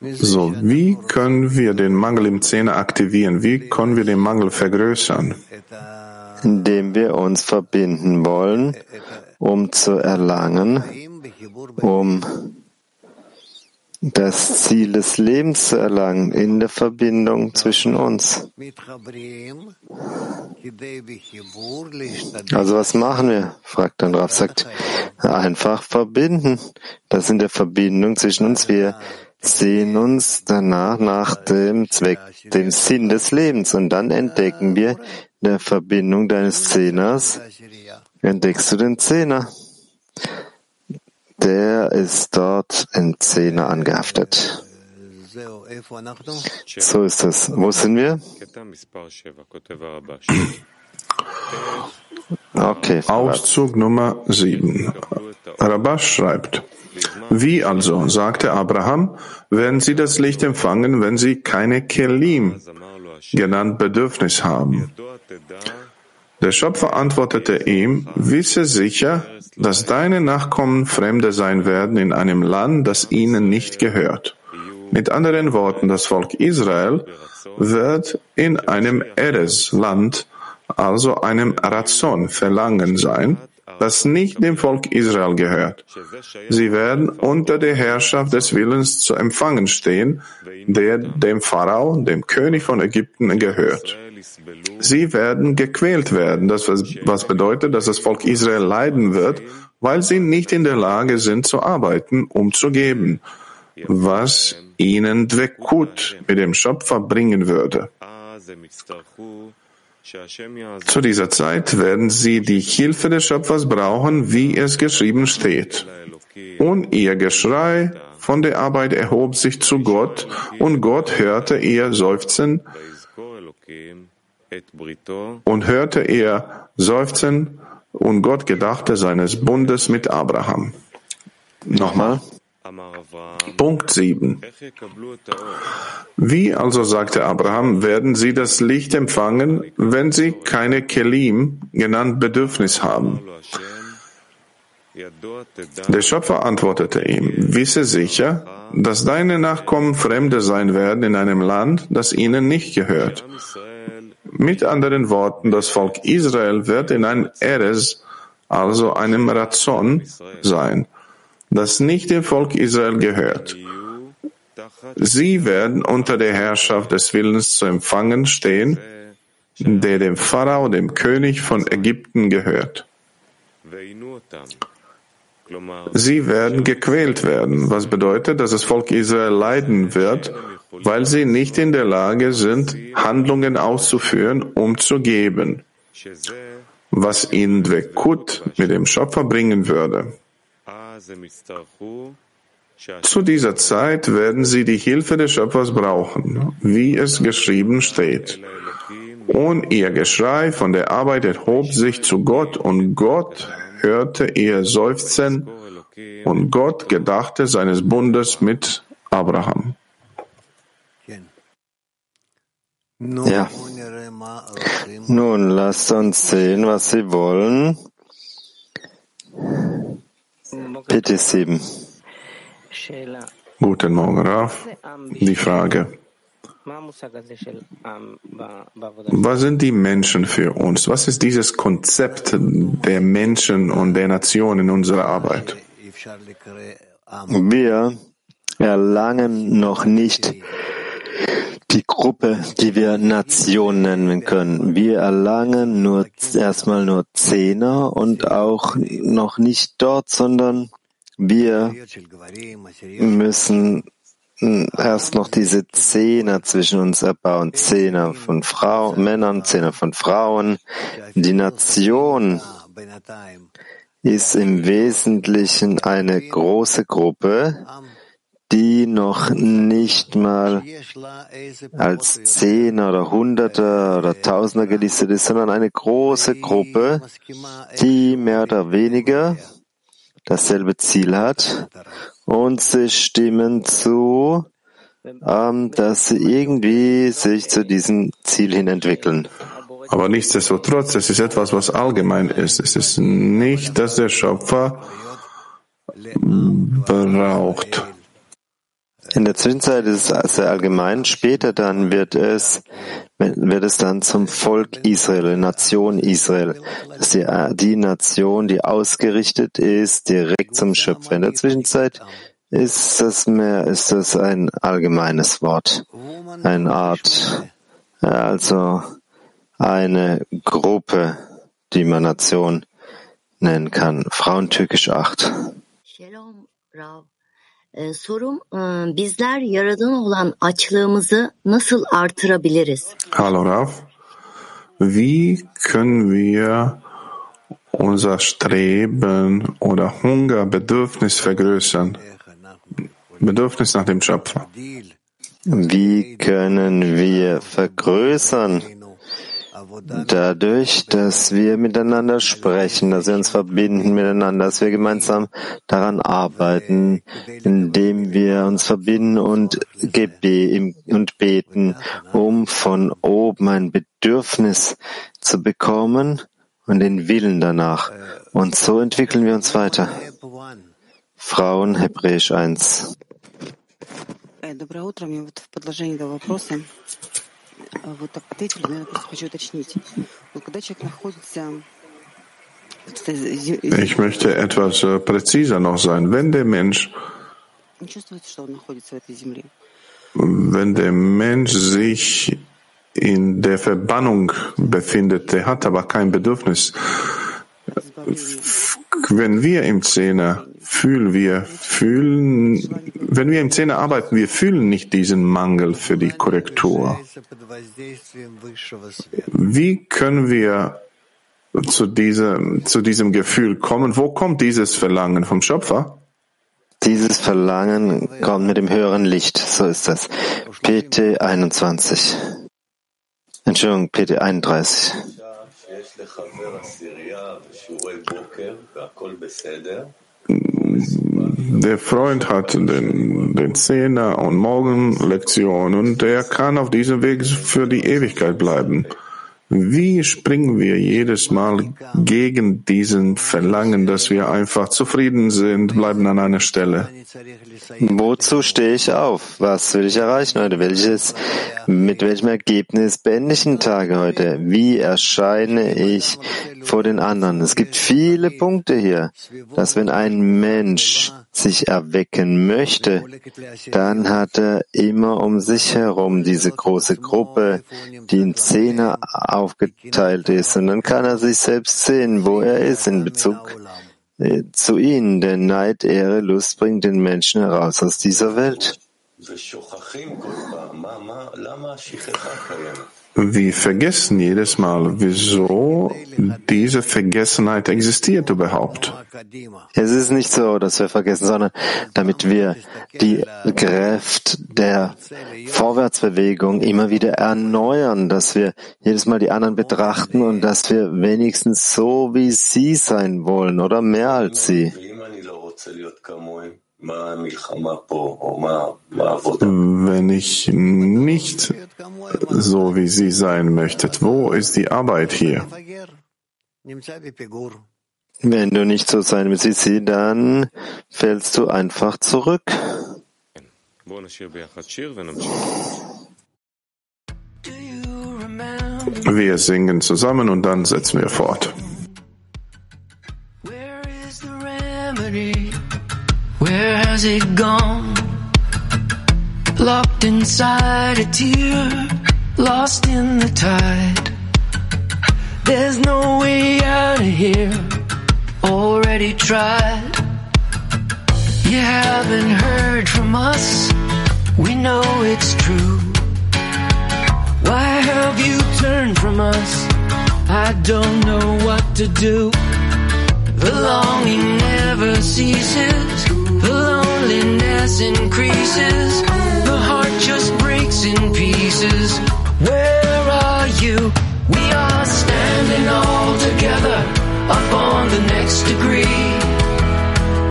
So, wie können wir den Mangel im Zehner aktivieren? Wie können wir den Mangel vergrößern? Indem wir uns verbinden wollen, um zu erlangen, um das Ziel des Lebens zu erlangen in der Verbindung zwischen uns. Also was machen wir? fragt dann Rav, sagt, einfach verbinden. Das in der Verbindung zwischen uns. Wir sehen uns danach nach dem Zweck, dem Sinn des Lebens und dann entdecken wir in der Verbindung deines Zehners, entdeckst du den Zehner. Der ist dort in Zehner angehaftet. So ist es. Wo sind wir? Okay. Auszug Nummer 7. Rabash schreibt, wie also, sagte Abraham, werden sie das Licht empfangen, wenn sie keine Kelim, genannt Bedürfnis haben? Der Schöpfer antwortete ihm, wisse sicher, dass deine Nachkommen Fremde sein werden in einem Land, das ihnen nicht gehört. Mit anderen Worten, das Volk Israel wird in einem Eres-Land, also einem Razon, Verlangen sein, das nicht dem Volk Israel gehört. Sie werden unter der Herrschaft des Willens zu empfangen stehen, der dem Pharao, dem König von Ägypten, gehört. Sie werden gequält werden, das was bedeutet, dass das Volk Israel leiden wird, weil sie nicht in der Lage sind zu arbeiten, um zu geben, was ihnen Dwekut mit dem Schöpfer bringen würde. Zu dieser Zeit werden sie die Hilfe des Schöpfers brauchen, wie es geschrieben steht. Und ihr Geschrei von der Arbeit erhob sich zu Gott, und Gott hörte ihr Seufzen und hörte ihr Seufzen, und Gott gedachte seines Bundes mit Abraham. Nochmal. Punkt 7. Wie also sagte Abraham, werden sie das Licht empfangen, wenn sie keine Kelim genannt Bedürfnis haben? Der Schöpfer antwortete ihm, wisse sicher, dass deine Nachkommen Fremde sein werden in einem Land, das ihnen nicht gehört. Mit anderen Worten, das Volk Israel wird in einem Eres, also einem Razon, sein das nicht dem Volk Israel gehört. Sie werden unter der Herrschaft des Willens zu empfangen stehen, der dem Pharao, dem König von Ägypten gehört. Sie werden gequält werden, was bedeutet, dass das Volk Israel leiden wird, weil sie nicht in der Lage sind, Handlungen auszuführen, um zu geben, was ihnen Dwekut mit dem Schöpfer bringen würde. Zu dieser Zeit werden sie die Hilfe des Schöpfers brauchen, wie es geschrieben steht. Und ihr Geschrei von der Arbeit erhob sich zu Gott und Gott hörte ihr Seufzen und Gott gedachte seines Bundes mit Abraham. Ja. Nun lasst uns sehen, was Sie wollen. Bitte sieben. Guten Morgen, Raf. Die Frage. Was sind die Menschen für uns? Was ist dieses Konzept der Menschen und der Nation in unserer Arbeit? Wir erlangen noch nicht die Gruppe, die wir Nation nennen können. Wir erlangen nur erstmal nur Zehner und auch noch nicht dort, sondern wir müssen erst noch diese Zehner zwischen uns erbauen. Zehner von Frauen, Männern, Zehner von Frauen. Die Nation ist im Wesentlichen eine große Gruppe, die noch nicht mal als Zehner oder Hunderter oder Tausender gelistet ist, sondern eine große Gruppe, die mehr oder weniger dasselbe Ziel hat und sie stimmen zu, ähm, dass sie irgendwie sich zu diesem Ziel hin entwickeln. Aber nichtsdestotrotz, es ist etwas, was allgemein ist. Es ist nicht, dass der Schöpfer braucht. In der Zwischenzeit ist es sehr allgemein. Später dann wird es, wird es dann zum Volk Israel, Nation Israel. Das ist die, Nation, die ausgerichtet ist direkt zum Schöpfer. In der Zwischenzeit ist das mehr, ist das ein allgemeines Wort. Eine Art, also eine Gruppe, die man Nation nennen kann. Frauentürkisch 8. Sorum bizler yaradan olan açlığımızı nasıl artırabiliriz? Hallo Rav, wie können wir unser Streben oder Hungerbedürfnis vergrößern? Bedürfnis nach dem Schöpfer. Wie können wir vergrößern? Dadurch, dass wir miteinander sprechen, dass wir uns verbinden miteinander, dass wir gemeinsam daran arbeiten, indem wir uns verbinden und, und beten, um von oben ein Bedürfnis zu bekommen und den Willen danach. Und so entwickeln wir uns weiter. Frauen, Hebräisch 1. Доброе утро. Мне вот в продолжении этого вопроса вы так ответили, но я просто хочу уточнить. Вот когда человек находится Ich möchte etwas äh, präziser noch sein. Wenn der Mensch, wenn der Mensch sich in der Verbannung befindet, der hat aber kein Bedürfnis. Wenn wir im Zehner fühlen, wir fühlen, wenn wir im Zehner arbeiten, wir fühlen nicht diesen Mangel für die Korrektur. Wie können wir zu diesem, zu diesem Gefühl kommen? Wo kommt dieses Verlangen vom Schöpfer? Dieses Verlangen kommt mit dem höheren Licht, so ist das. PT 21. Entschuldigung, PT 31. Der Freund hat den, den Zehner und Morgenlektion und er kann auf diesem Weg für die Ewigkeit bleiben. Wie springen wir jedes Mal gegen diesen Verlangen, dass wir einfach zufrieden sind, bleiben an einer Stelle? Wozu stehe ich auf? Was will ich erreichen heute? Welches, mit welchem Ergebnis beende ich den Tag heute? Wie erscheine ich vor den anderen? Es gibt viele Punkte hier, dass wenn ein Mensch sich erwecken möchte, dann hat er immer um sich herum diese große Gruppe, die in Zehner aufgeteilt ist. Und dann kann er sich selbst sehen, wo er ist in Bezug äh, zu ihnen. Denn Neid, Ehre, Lust bringt den Menschen heraus aus dieser Welt. Wir vergessen jedes Mal, wieso diese Vergessenheit existiert überhaupt. Es ist nicht so, dass wir vergessen, sondern damit wir die Kraft der Vorwärtsbewegung immer wieder erneuern, dass wir jedes Mal die anderen betrachten und dass wir wenigstens so wie sie sein wollen oder mehr als sie. Wenn ich nicht so wie Sie sein möchtet, wo ist die Arbeit hier? Wenn du nicht so sein willst wie sie, dann fällst du einfach zurück. Wir singen zusammen und dann setzen wir fort. Where has it gone? Locked inside a tear, lost in the tide. There's no way out of here, already tried. You haven't heard from us, we know it's true. Why have you turned from us? I don't know what to do. The longing never ceases, the loneliness increases, the heart just breaks in pieces. Where are you? We are standing all together up on the next degree.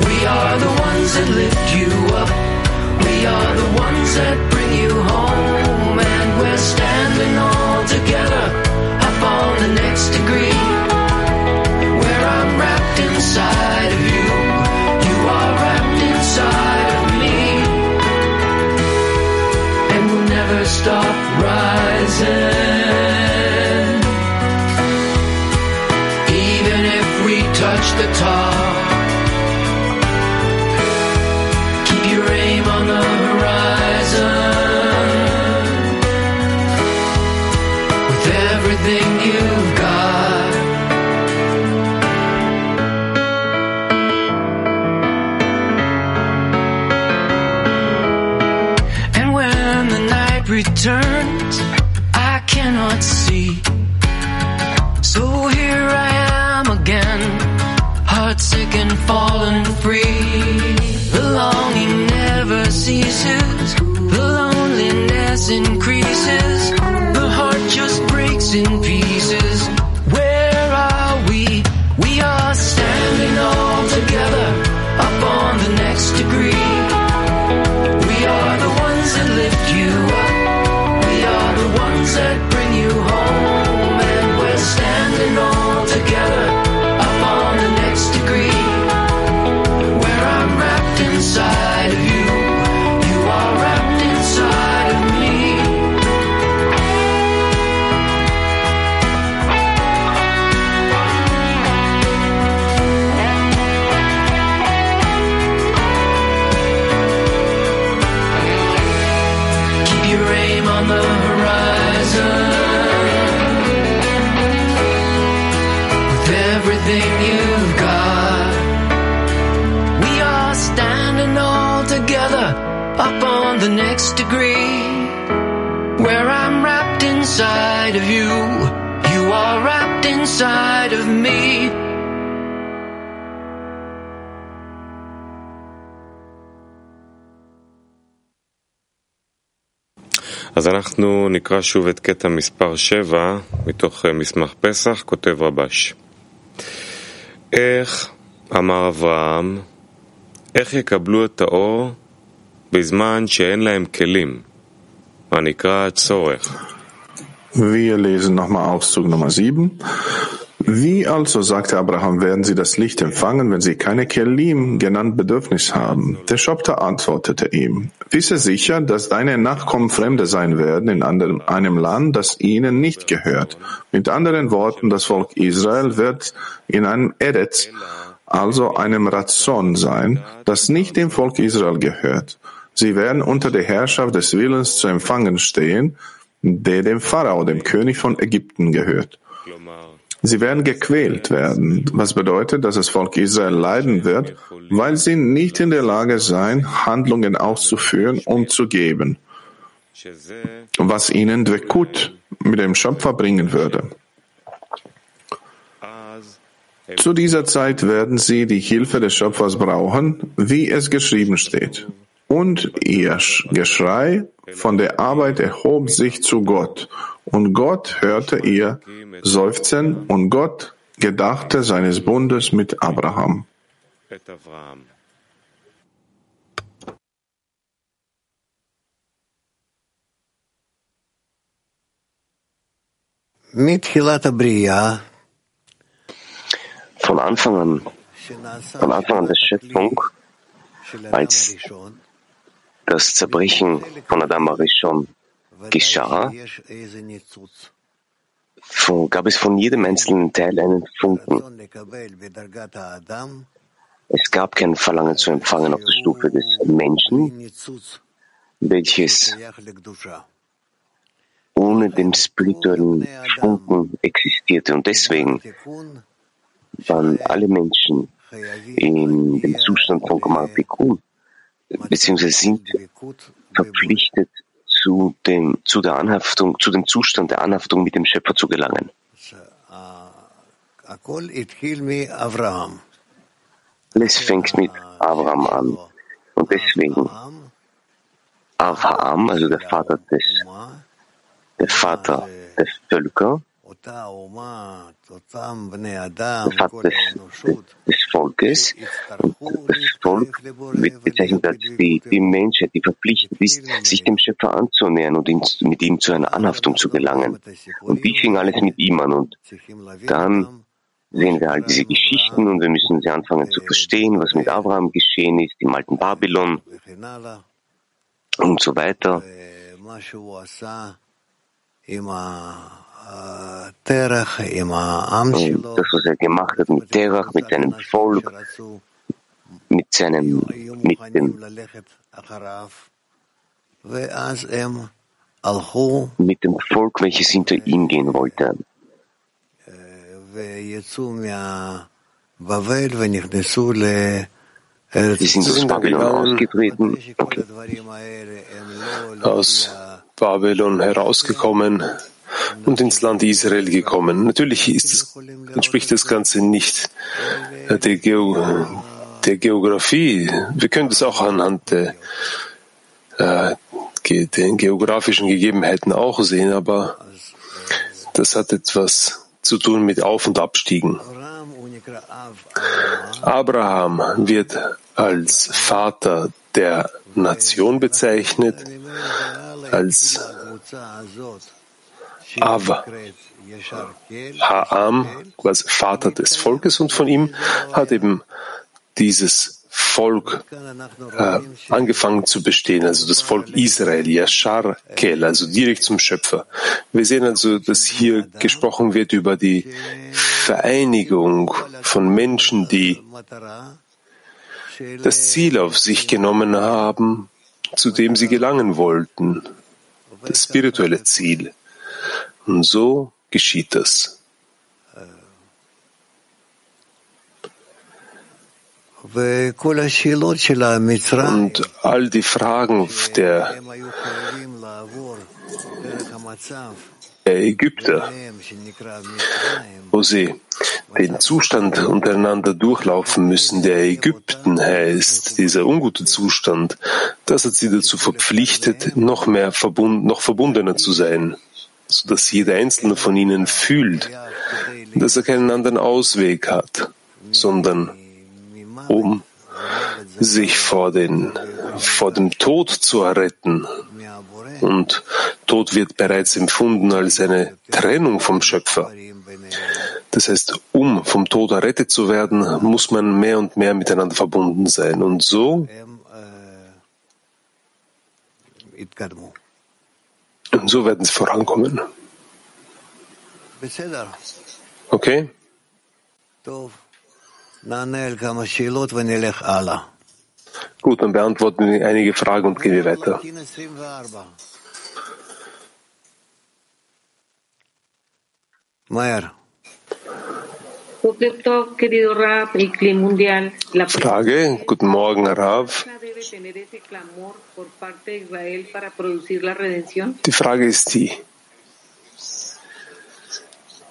We are the ones that lift you up. We are the ones that bring you home. And we're standing all together up on the next degree. Where I'm wrapped inside stop rising. Even if we touch the top. me. אז אנחנו נקרא שוב את קטע מספר 7 מתוך מסמך פסח, כותב רבש. איך, אמר אברהם, איך יקבלו את האור בזמן שאין להם כלים, הנקרא צורך? Wir lesen nochmal Auszug Nummer 7. Wie also, sagte Abraham, werden sie das Licht empfangen, wenn sie keine Kelim genannt Bedürfnis haben? Der Schöpfer antwortete ihm, wisse sicher, dass deine Nachkommen Fremde sein werden in einem Land, das ihnen nicht gehört. Mit anderen Worten, das Volk Israel wird in einem Eretz, also einem Razon sein, das nicht dem Volk Israel gehört. Sie werden unter der Herrschaft des Willens zu empfangen stehen, der dem Pharao, dem König von Ägypten, gehört. Sie werden gequält werden, was bedeutet, dass das Volk Israel leiden wird, weil sie nicht in der Lage sein, Handlungen auszuführen und zu geben, was ihnen Dwekut mit dem Schöpfer bringen würde. Zu dieser Zeit werden sie die Hilfe des Schöpfers brauchen, wie es geschrieben steht. Und ihr Geschrei von der Arbeit erhob sich zu Gott, und Gott hörte ihr Seufzen, und Gott gedachte seines Bundes mit Abraham. Von Anfang an, von Anfang an der Schöpfung, als das Zerbrechen von Adam Arishon geschah, von, gab es von jedem einzelnen Teil einen Funken. Es gab kein Verlangen zu empfangen auf der Stufe des Menschen, welches ohne den spirituellen Funken existierte. Und deswegen waren alle Menschen in dem Zustand von Kamartikun, beziehungsweise sind verpflichtet, zu dem, zu der Anhaftung, zu dem Zustand der Anhaftung mit dem Schöpfer zu gelangen. Alles fängt mit Abraham an. Und deswegen Avraham, also der Vater des, der Vater der Völker, der Vater des, des Volkes. Und das Volk wird bezeichnet als die, die Menschheit, die verpflichtet ist, sich dem Schöpfer anzunähern und ihn, mit ihm zu einer Anhaftung zu gelangen. Und die fing alles mit ihm an. Und dann sehen wir all diese Geschichten und wir müssen sie anfangen zu verstehen, was mit Abraham geschehen ist, im alten Babylon und so weiter. Das, was er gemacht hat mit Terach, mit seinem Volk, mit seinem, mit dem, mit dem Volk, welches hinter ihm gehen wollte. Sie sind aus Babylon ausgetreten, okay. aus Babylon herausgekommen und ins Land Israel gekommen. Natürlich es, entspricht das Ganze nicht der, Geo, der Geografie. Wir können das auch anhand der, äh, den geografischen Gegebenheiten auch sehen, aber das hat etwas zu tun mit Auf- und Abstiegen. Abraham wird als Vater der Nation bezeichnet, als Ava, Ha'am, quasi Vater des Volkes, und von ihm hat eben dieses Volk äh, angefangen zu bestehen, also das Volk Israel, Yashar Kel, also direkt zum Schöpfer. Wir sehen also, dass hier gesprochen wird über die Vereinigung von Menschen, die das Ziel auf sich genommen haben, zu dem sie gelangen wollten, das spirituelle Ziel. Und so geschieht das. Und all die Fragen der Ägypter, wo sie den Zustand untereinander durchlaufen müssen, der Ägypten heißt, dieser ungute Zustand, das hat sie dazu verpflichtet, noch mehr verbunden, noch verbundener zu sein, sodass jeder einzelne von ihnen fühlt, dass er keinen anderen Ausweg hat, sondern um sich vor, den, vor dem Tod zu erretten. Und Tod wird bereits empfunden als eine Trennung vom Schöpfer. Das heißt, um vom Tod errettet zu werden, muss man mehr und mehr miteinander verbunden sein. Und so, und so werden sie vorankommen. Okay? Gut, dann beantworten wir einige Fragen und gehen wir weiter. Meyer. Frage, guten Morgen, Rav. Die Frage ist die,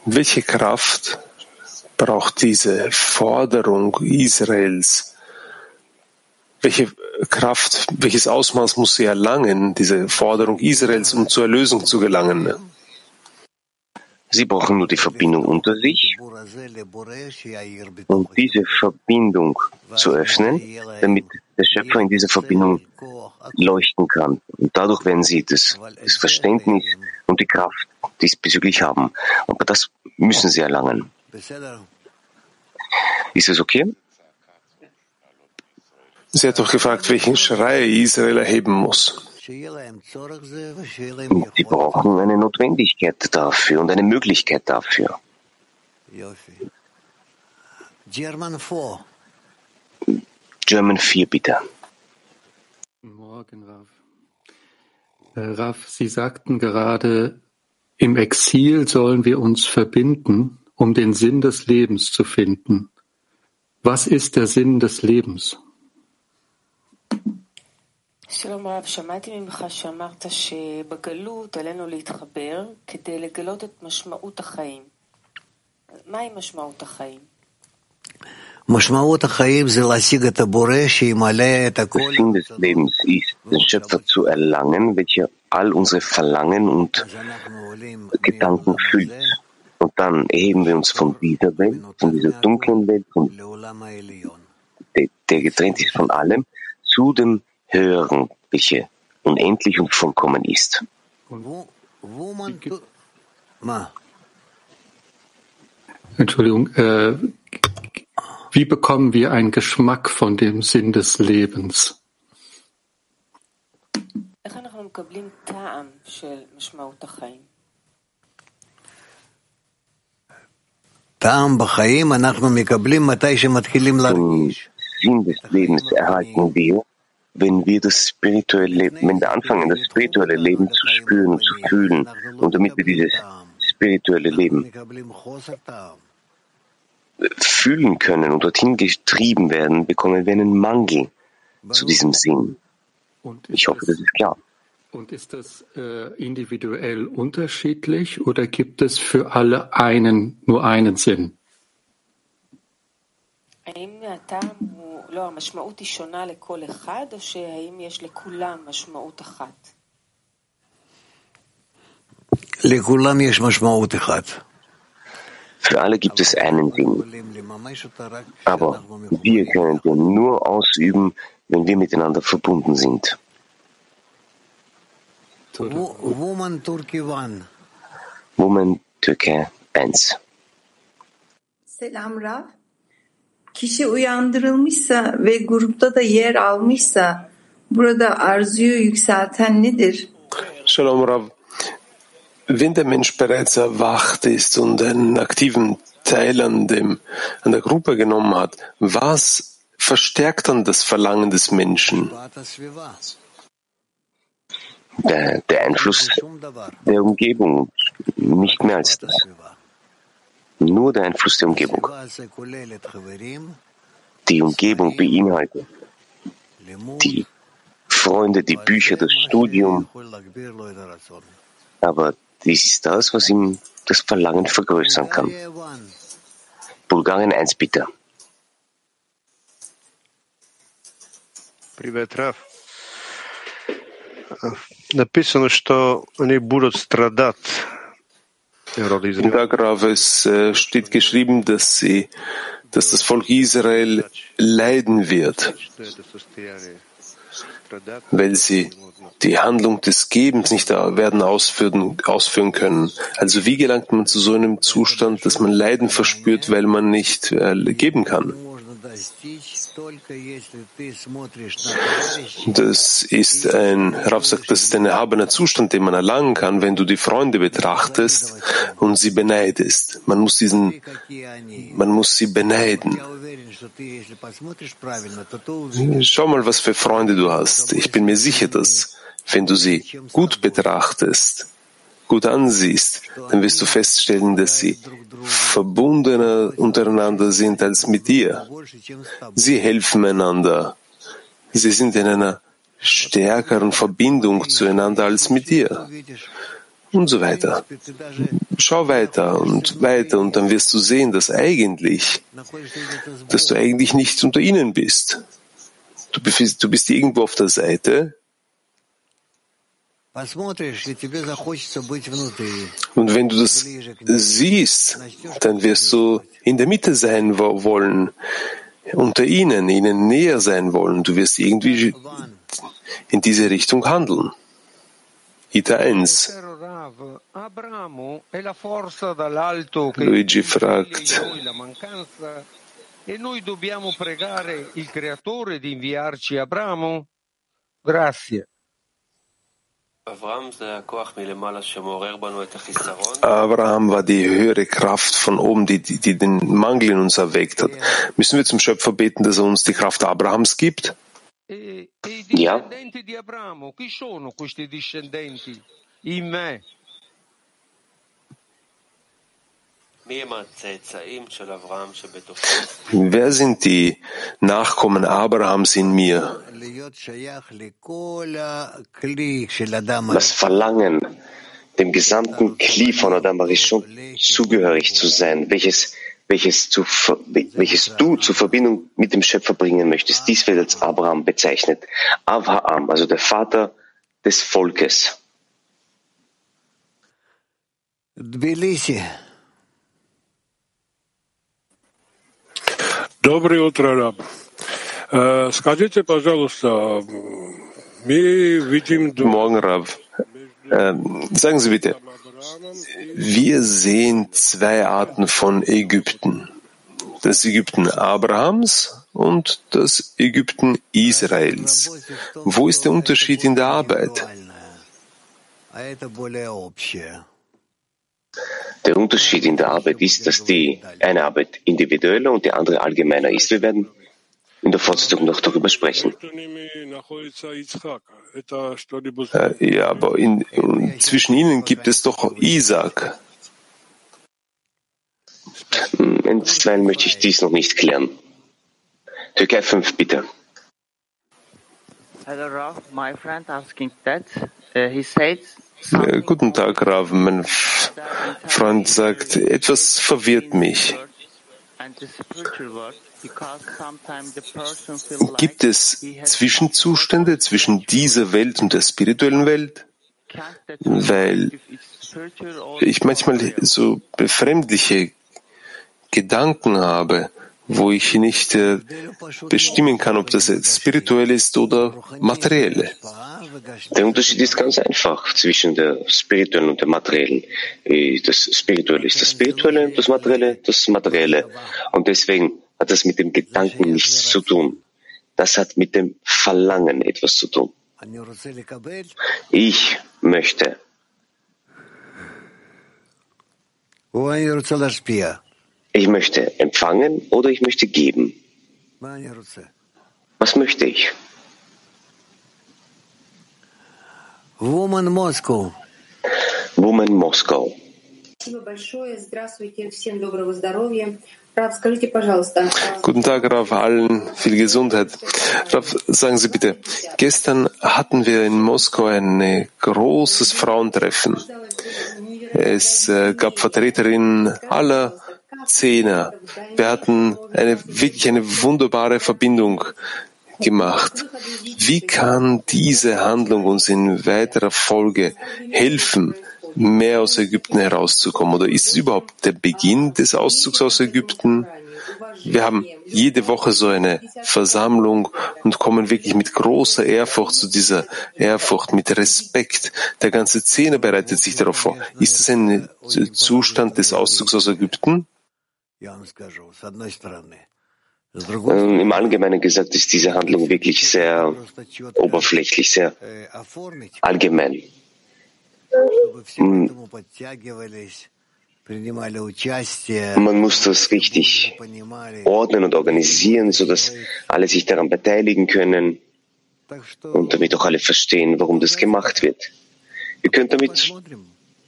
welche Kraft braucht diese Forderung Israels? Welche Kraft, welches Ausmaß muss sie erlangen, diese Forderung Israels, um zur Erlösung zu gelangen? Sie brauchen nur die Verbindung unter sich und diese Verbindung zu öffnen, damit der Schöpfer in dieser Verbindung leuchten kann. Und dadurch werden Sie das, das Verständnis und die Kraft diesbezüglich haben. Aber das müssen Sie erlangen. Ist es okay? Sie hat doch gefragt, welchen Schrei Israel erheben muss. Sie brauchen eine Notwendigkeit dafür und eine Möglichkeit dafür. German 4, bitte. Morgen, Rav. Äh, Rav, Sie sagten gerade, im Exil sollen wir uns verbinden, um den Sinn des Lebens zu finden. Was ist der Sinn des Lebens? שלום רב, שמעתי ממך שאמרת שבגלות עלינו להתחבר כדי לגלות את משמעות החיים. מהי משמעות החיים? der Sinn des Lebens ist, den Schöpfer zu erlangen, welcher all unsere Verlangen und Gedanken füllt. Und dann erheben wir uns von dieser Welt, von dieser dunklen Welt, von, der, der getrennt ist von allem, zu dem Höheren, welcher unendlich und vollkommen ist. Entschuldigung, äh, wie bekommen wir einen Geschmack von dem Sinn des Lebens? Den Sinn des Lebens erhalten wir, wenn wir das spirituelle, wenn wir anfangen, das spirituelle Leben zu spüren und zu fühlen und damit wir dieses spirituelle Leben fühlen können und dorthin getrieben werden, bekommen wir einen Mangel zu diesem Sinn. Ich hoffe, das ist klar. Und ist das äh, individuell unterschiedlich oder gibt es für alle einen nur einen Sinn? לא, המשמעות היא שונה לכל אחד, או שהאם יש לכולם משמעות אחת? לכולם יש משמעות אחת. Für alle gibt es einen Sinn. Aber wir können den nur ausüben, wenn wir miteinander verbunden sind. Woman Türkei 1. Selam Rav. Kişi uyandırılmışsa ve grupta da yer almışsa burada arzuyu yükselten nedir? Shalom Rav. Wenn der Mensch bereits erwacht ist und einen aktiven Teil an, dem, an der Gruppe genommen hat, was verstärkt dann das Verlangen des Menschen? Der, der Einfluss der Umgebung, nicht mehr als das. Nur der Einfluss der Umgebung. die Umgebung beinhaltet. Die Freunde, die Bücher, das Studium. Aber dies ist das, was ihm das Verlangen vergrößern kann. Bulgarien 1, bitte. Привет, Раф. Написано, что они будут страдать. Da Graf, es äh, steht geschrieben, dass sie, dass das Volk Israel leiden wird, weil sie die Handlung des Gebens nicht werden ausführen, ausführen können. Also wie gelangt man zu so einem Zustand, dass man Leiden verspürt, weil man nicht äh, geben kann? Das ist ein, Rav sagt, das ist ein erhabener Zustand, den man erlangen kann, wenn du die Freunde betrachtest und sie beneidest. Man muss diesen, man muss sie beneiden. Schau mal, was für Freunde du hast. Ich bin mir sicher, dass, wenn du sie gut betrachtest, gut ansiehst, dann wirst du feststellen, dass sie verbundener untereinander sind als mit dir. Sie helfen einander. Sie sind in einer stärkeren Verbindung zueinander als mit dir. Und so weiter. Schau weiter und weiter und dann wirst du sehen, dass eigentlich, dass du eigentlich nicht unter ihnen bist. Du bist, du bist irgendwo auf der Seite und wenn du das siehst, dann wirst du in der Mitte sein wollen, unter ihnen, ihnen näher sein wollen. Du wirst irgendwie in diese Richtung handeln. Ita 1. Luigi fragt, E noi dobbiamo pregare il creatore di inviarci Abramo? Grazie. Abraham war die höhere Kraft von oben, die, die, die, den Mangel in uns erweckt hat. Müssen wir zum Schöpfer beten, dass er uns die Kraft Abrahams gibt? Ja. Wer sind die Nachkommen Abrahams in mir? Das Verlangen, dem gesamten Kli von Adam Arishon zugehörig zu sein, welches, welches, zu, welches du zur Verbindung mit dem Schöpfer bringen möchtest. Dies wird als Abraham bezeichnet. Avraham, also der Vater des Volkes. Tbilisi. Доброе утро, Раб. Скажите, пожалуйста, мы видим... Morgen, Rav. Äh, sagen Sie bitte, wir sehen zwei Arten von Ägypten. Das Ägypten Abrahams und das Ägypten Israels. Wo ist der Unterschied in der Arbeit? Der Unterschied in der Arbeit ist, dass die eine Arbeit individueller und die andere allgemeiner ist. Wir werden in der Fortsetzung noch darüber sprechen. Äh, ja, aber in, zwischen ihnen gibt es doch Isaac. Einstweilen möchte ich dies noch nicht klären. Türkei 5, bitte. Hello, Ralph. My friend asking that. Uh, he said äh, Guten Tag, Rav. Mein Freund sagt, etwas verwirrt mich. Gibt es Zwischenzustände zwischen dieser Welt und der spirituellen Welt? Weil ich manchmal so befremdliche Gedanken habe, wo ich nicht äh, bestimmen kann, ob das jetzt spirituell ist oder materiell. Der Unterschied ist ganz einfach zwischen der spirituellen und der materiellen. Äh, das Spirituelle ist das Spirituelle, das Materielle, das Materielle. Und deswegen hat das mit dem Gedanken nichts zu tun. Das hat mit dem Verlangen etwas zu tun. Ich möchte. Ich möchte empfangen oder ich möchte geben. Was möchte ich? Woman Moscow. Woman Moskau. Guten Tag, Rav, allen viel Gesundheit. Rav, sagen Sie bitte, gestern hatten wir in Moskau ein großes Frauentreffen. Es äh, gab Vertreterinnen aller Zehner. Wir hatten eine, wirklich eine wunderbare Verbindung gemacht. Wie kann diese Handlung uns in weiterer Folge helfen, mehr aus Ägypten herauszukommen? Oder ist es überhaupt der Beginn des Auszugs aus Ägypten? Wir haben jede Woche so eine Versammlung und kommen wirklich mit großer Ehrfurcht zu dieser Ehrfurcht, mit Respekt. Der ganze Szene bereitet sich darauf vor. Ist es ein Zustand des Auszugs aus Ägypten? Ähm, Im Allgemeinen gesagt ist diese Handlung wirklich sehr oberflächlich, sehr allgemein. Man muss das richtig ordnen und organisieren, sodass alle sich daran beteiligen können und damit auch alle verstehen, warum das gemacht wird. Ihr könnt damit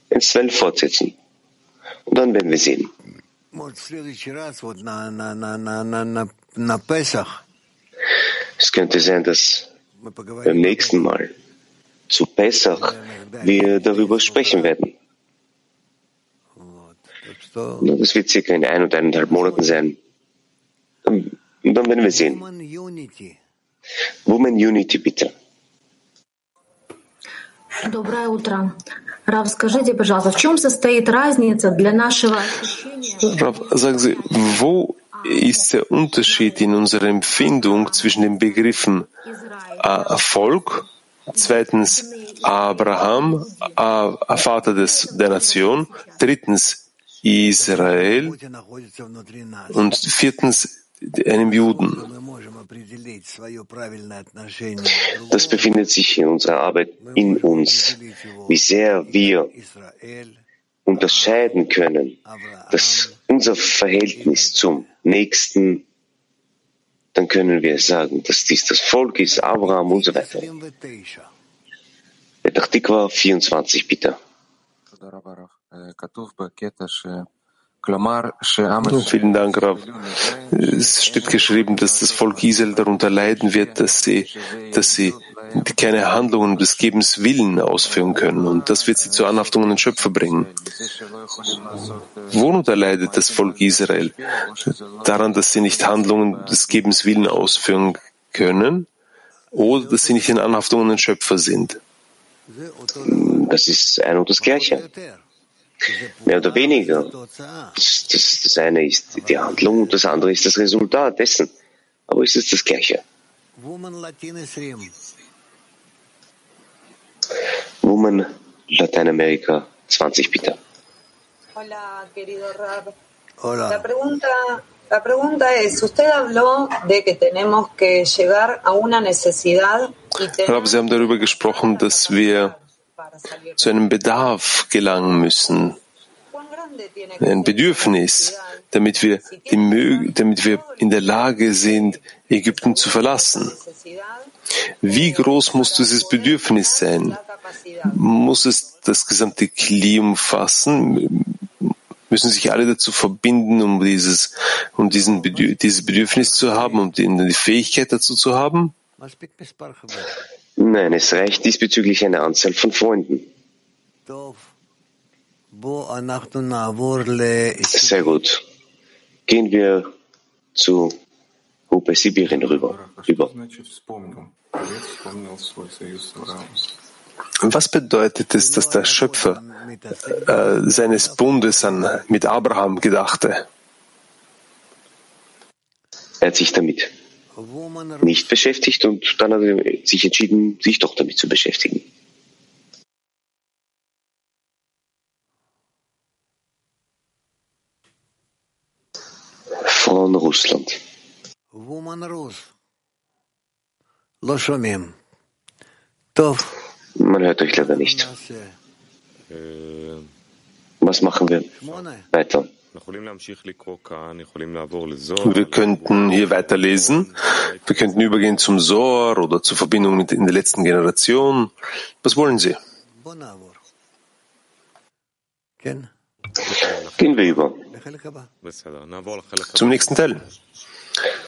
ins Zwölf fortsetzen. Und dann werden wir sehen. Es könnte sein, dass beim nächsten Mal zu Pesach wir darüber sprechen werden. Das wird circa in ein oder eineinhalb Monaten sein. Und dann werden wir sehen. Woman Unity, bitte. Доброе утро. Рав, скажите, пожалуйста, в чем состоит разница для нашего Rav, sagen Sie, wo ist der Unterschied in unserer Empfindung zwischen den Begriffen äh, Volk, zweitens Abraham, äh, Vater des, der Nation, drittens Israel und viertens einem Juden. Das befindet sich in unserer Arbeit in uns, wie sehr wir unterscheiden können, dass unser Verhältnis zum Nächsten, dann können wir sagen, dass dies das Volk ist, Abraham und so weiter. Petach Tikva 24, bitte. Vielen Dank, Rav. Es steht geschrieben, dass das Volk Israel darunter leiden wird, dass sie, dass sie keine Handlungen des Gebens Willen ausführen können. Und das wird sie zur Anhaftung an den Schöpfer bringen. Worunter leidet das Volk Israel? Daran, dass sie nicht Handlungen des Gebens Willen ausführen können oder dass sie nicht in Anhaftung an den Schöpfer sind. Das ist ein und das Gleiche. Mehr oder weniger. Das, das, das eine ist die Handlung und das andere ist das Resultat dessen. Aber es ist das Gleiche. Woman Lateinamerika 20, bitte. Hola, querido Rab. Hola. La pregunta, la pregunta es, usted habló de que tenemos que llegar a una necesidad y Rab, Sie haben darüber gesprochen, dass wir zu einem Bedarf gelangen müssen, ein Bedürfnis, damit wir, die, damit wir in der Lage sind, Ägypten zu verlassen. Wie groß muss dieses Bedürfnis sein? Muss es das gesamte Kli umfassen? Müssen sich alle dazu verbinden, um dieses, um diesen, dieses Bedürfnis zu haben, um die, die Fähigkeit dazu zu haben? Nein, es reicht diesbezüglich eine Anzahl von Freunden. Sehr gut. Gehen wir zu Hupe Sibirien rüber. rüber. Was bedeutet es, dass der Schöpfer äh, seines Bundes an, mit Abraham gedachte? Er hat sich damit nicht beschäftigt und dann hat er sich entschieden, sich doch damit zu beschäftigen. Von Russland. Man hört euch leider nicht. Was machen wir weiter? Wir könnten hier weiterlesen. Wir könnten übergehen zum Soar oder zur Verbindung mit in der letzten Generation. Was wollen Sie? Gehen wir über. Zum nächsten Teil.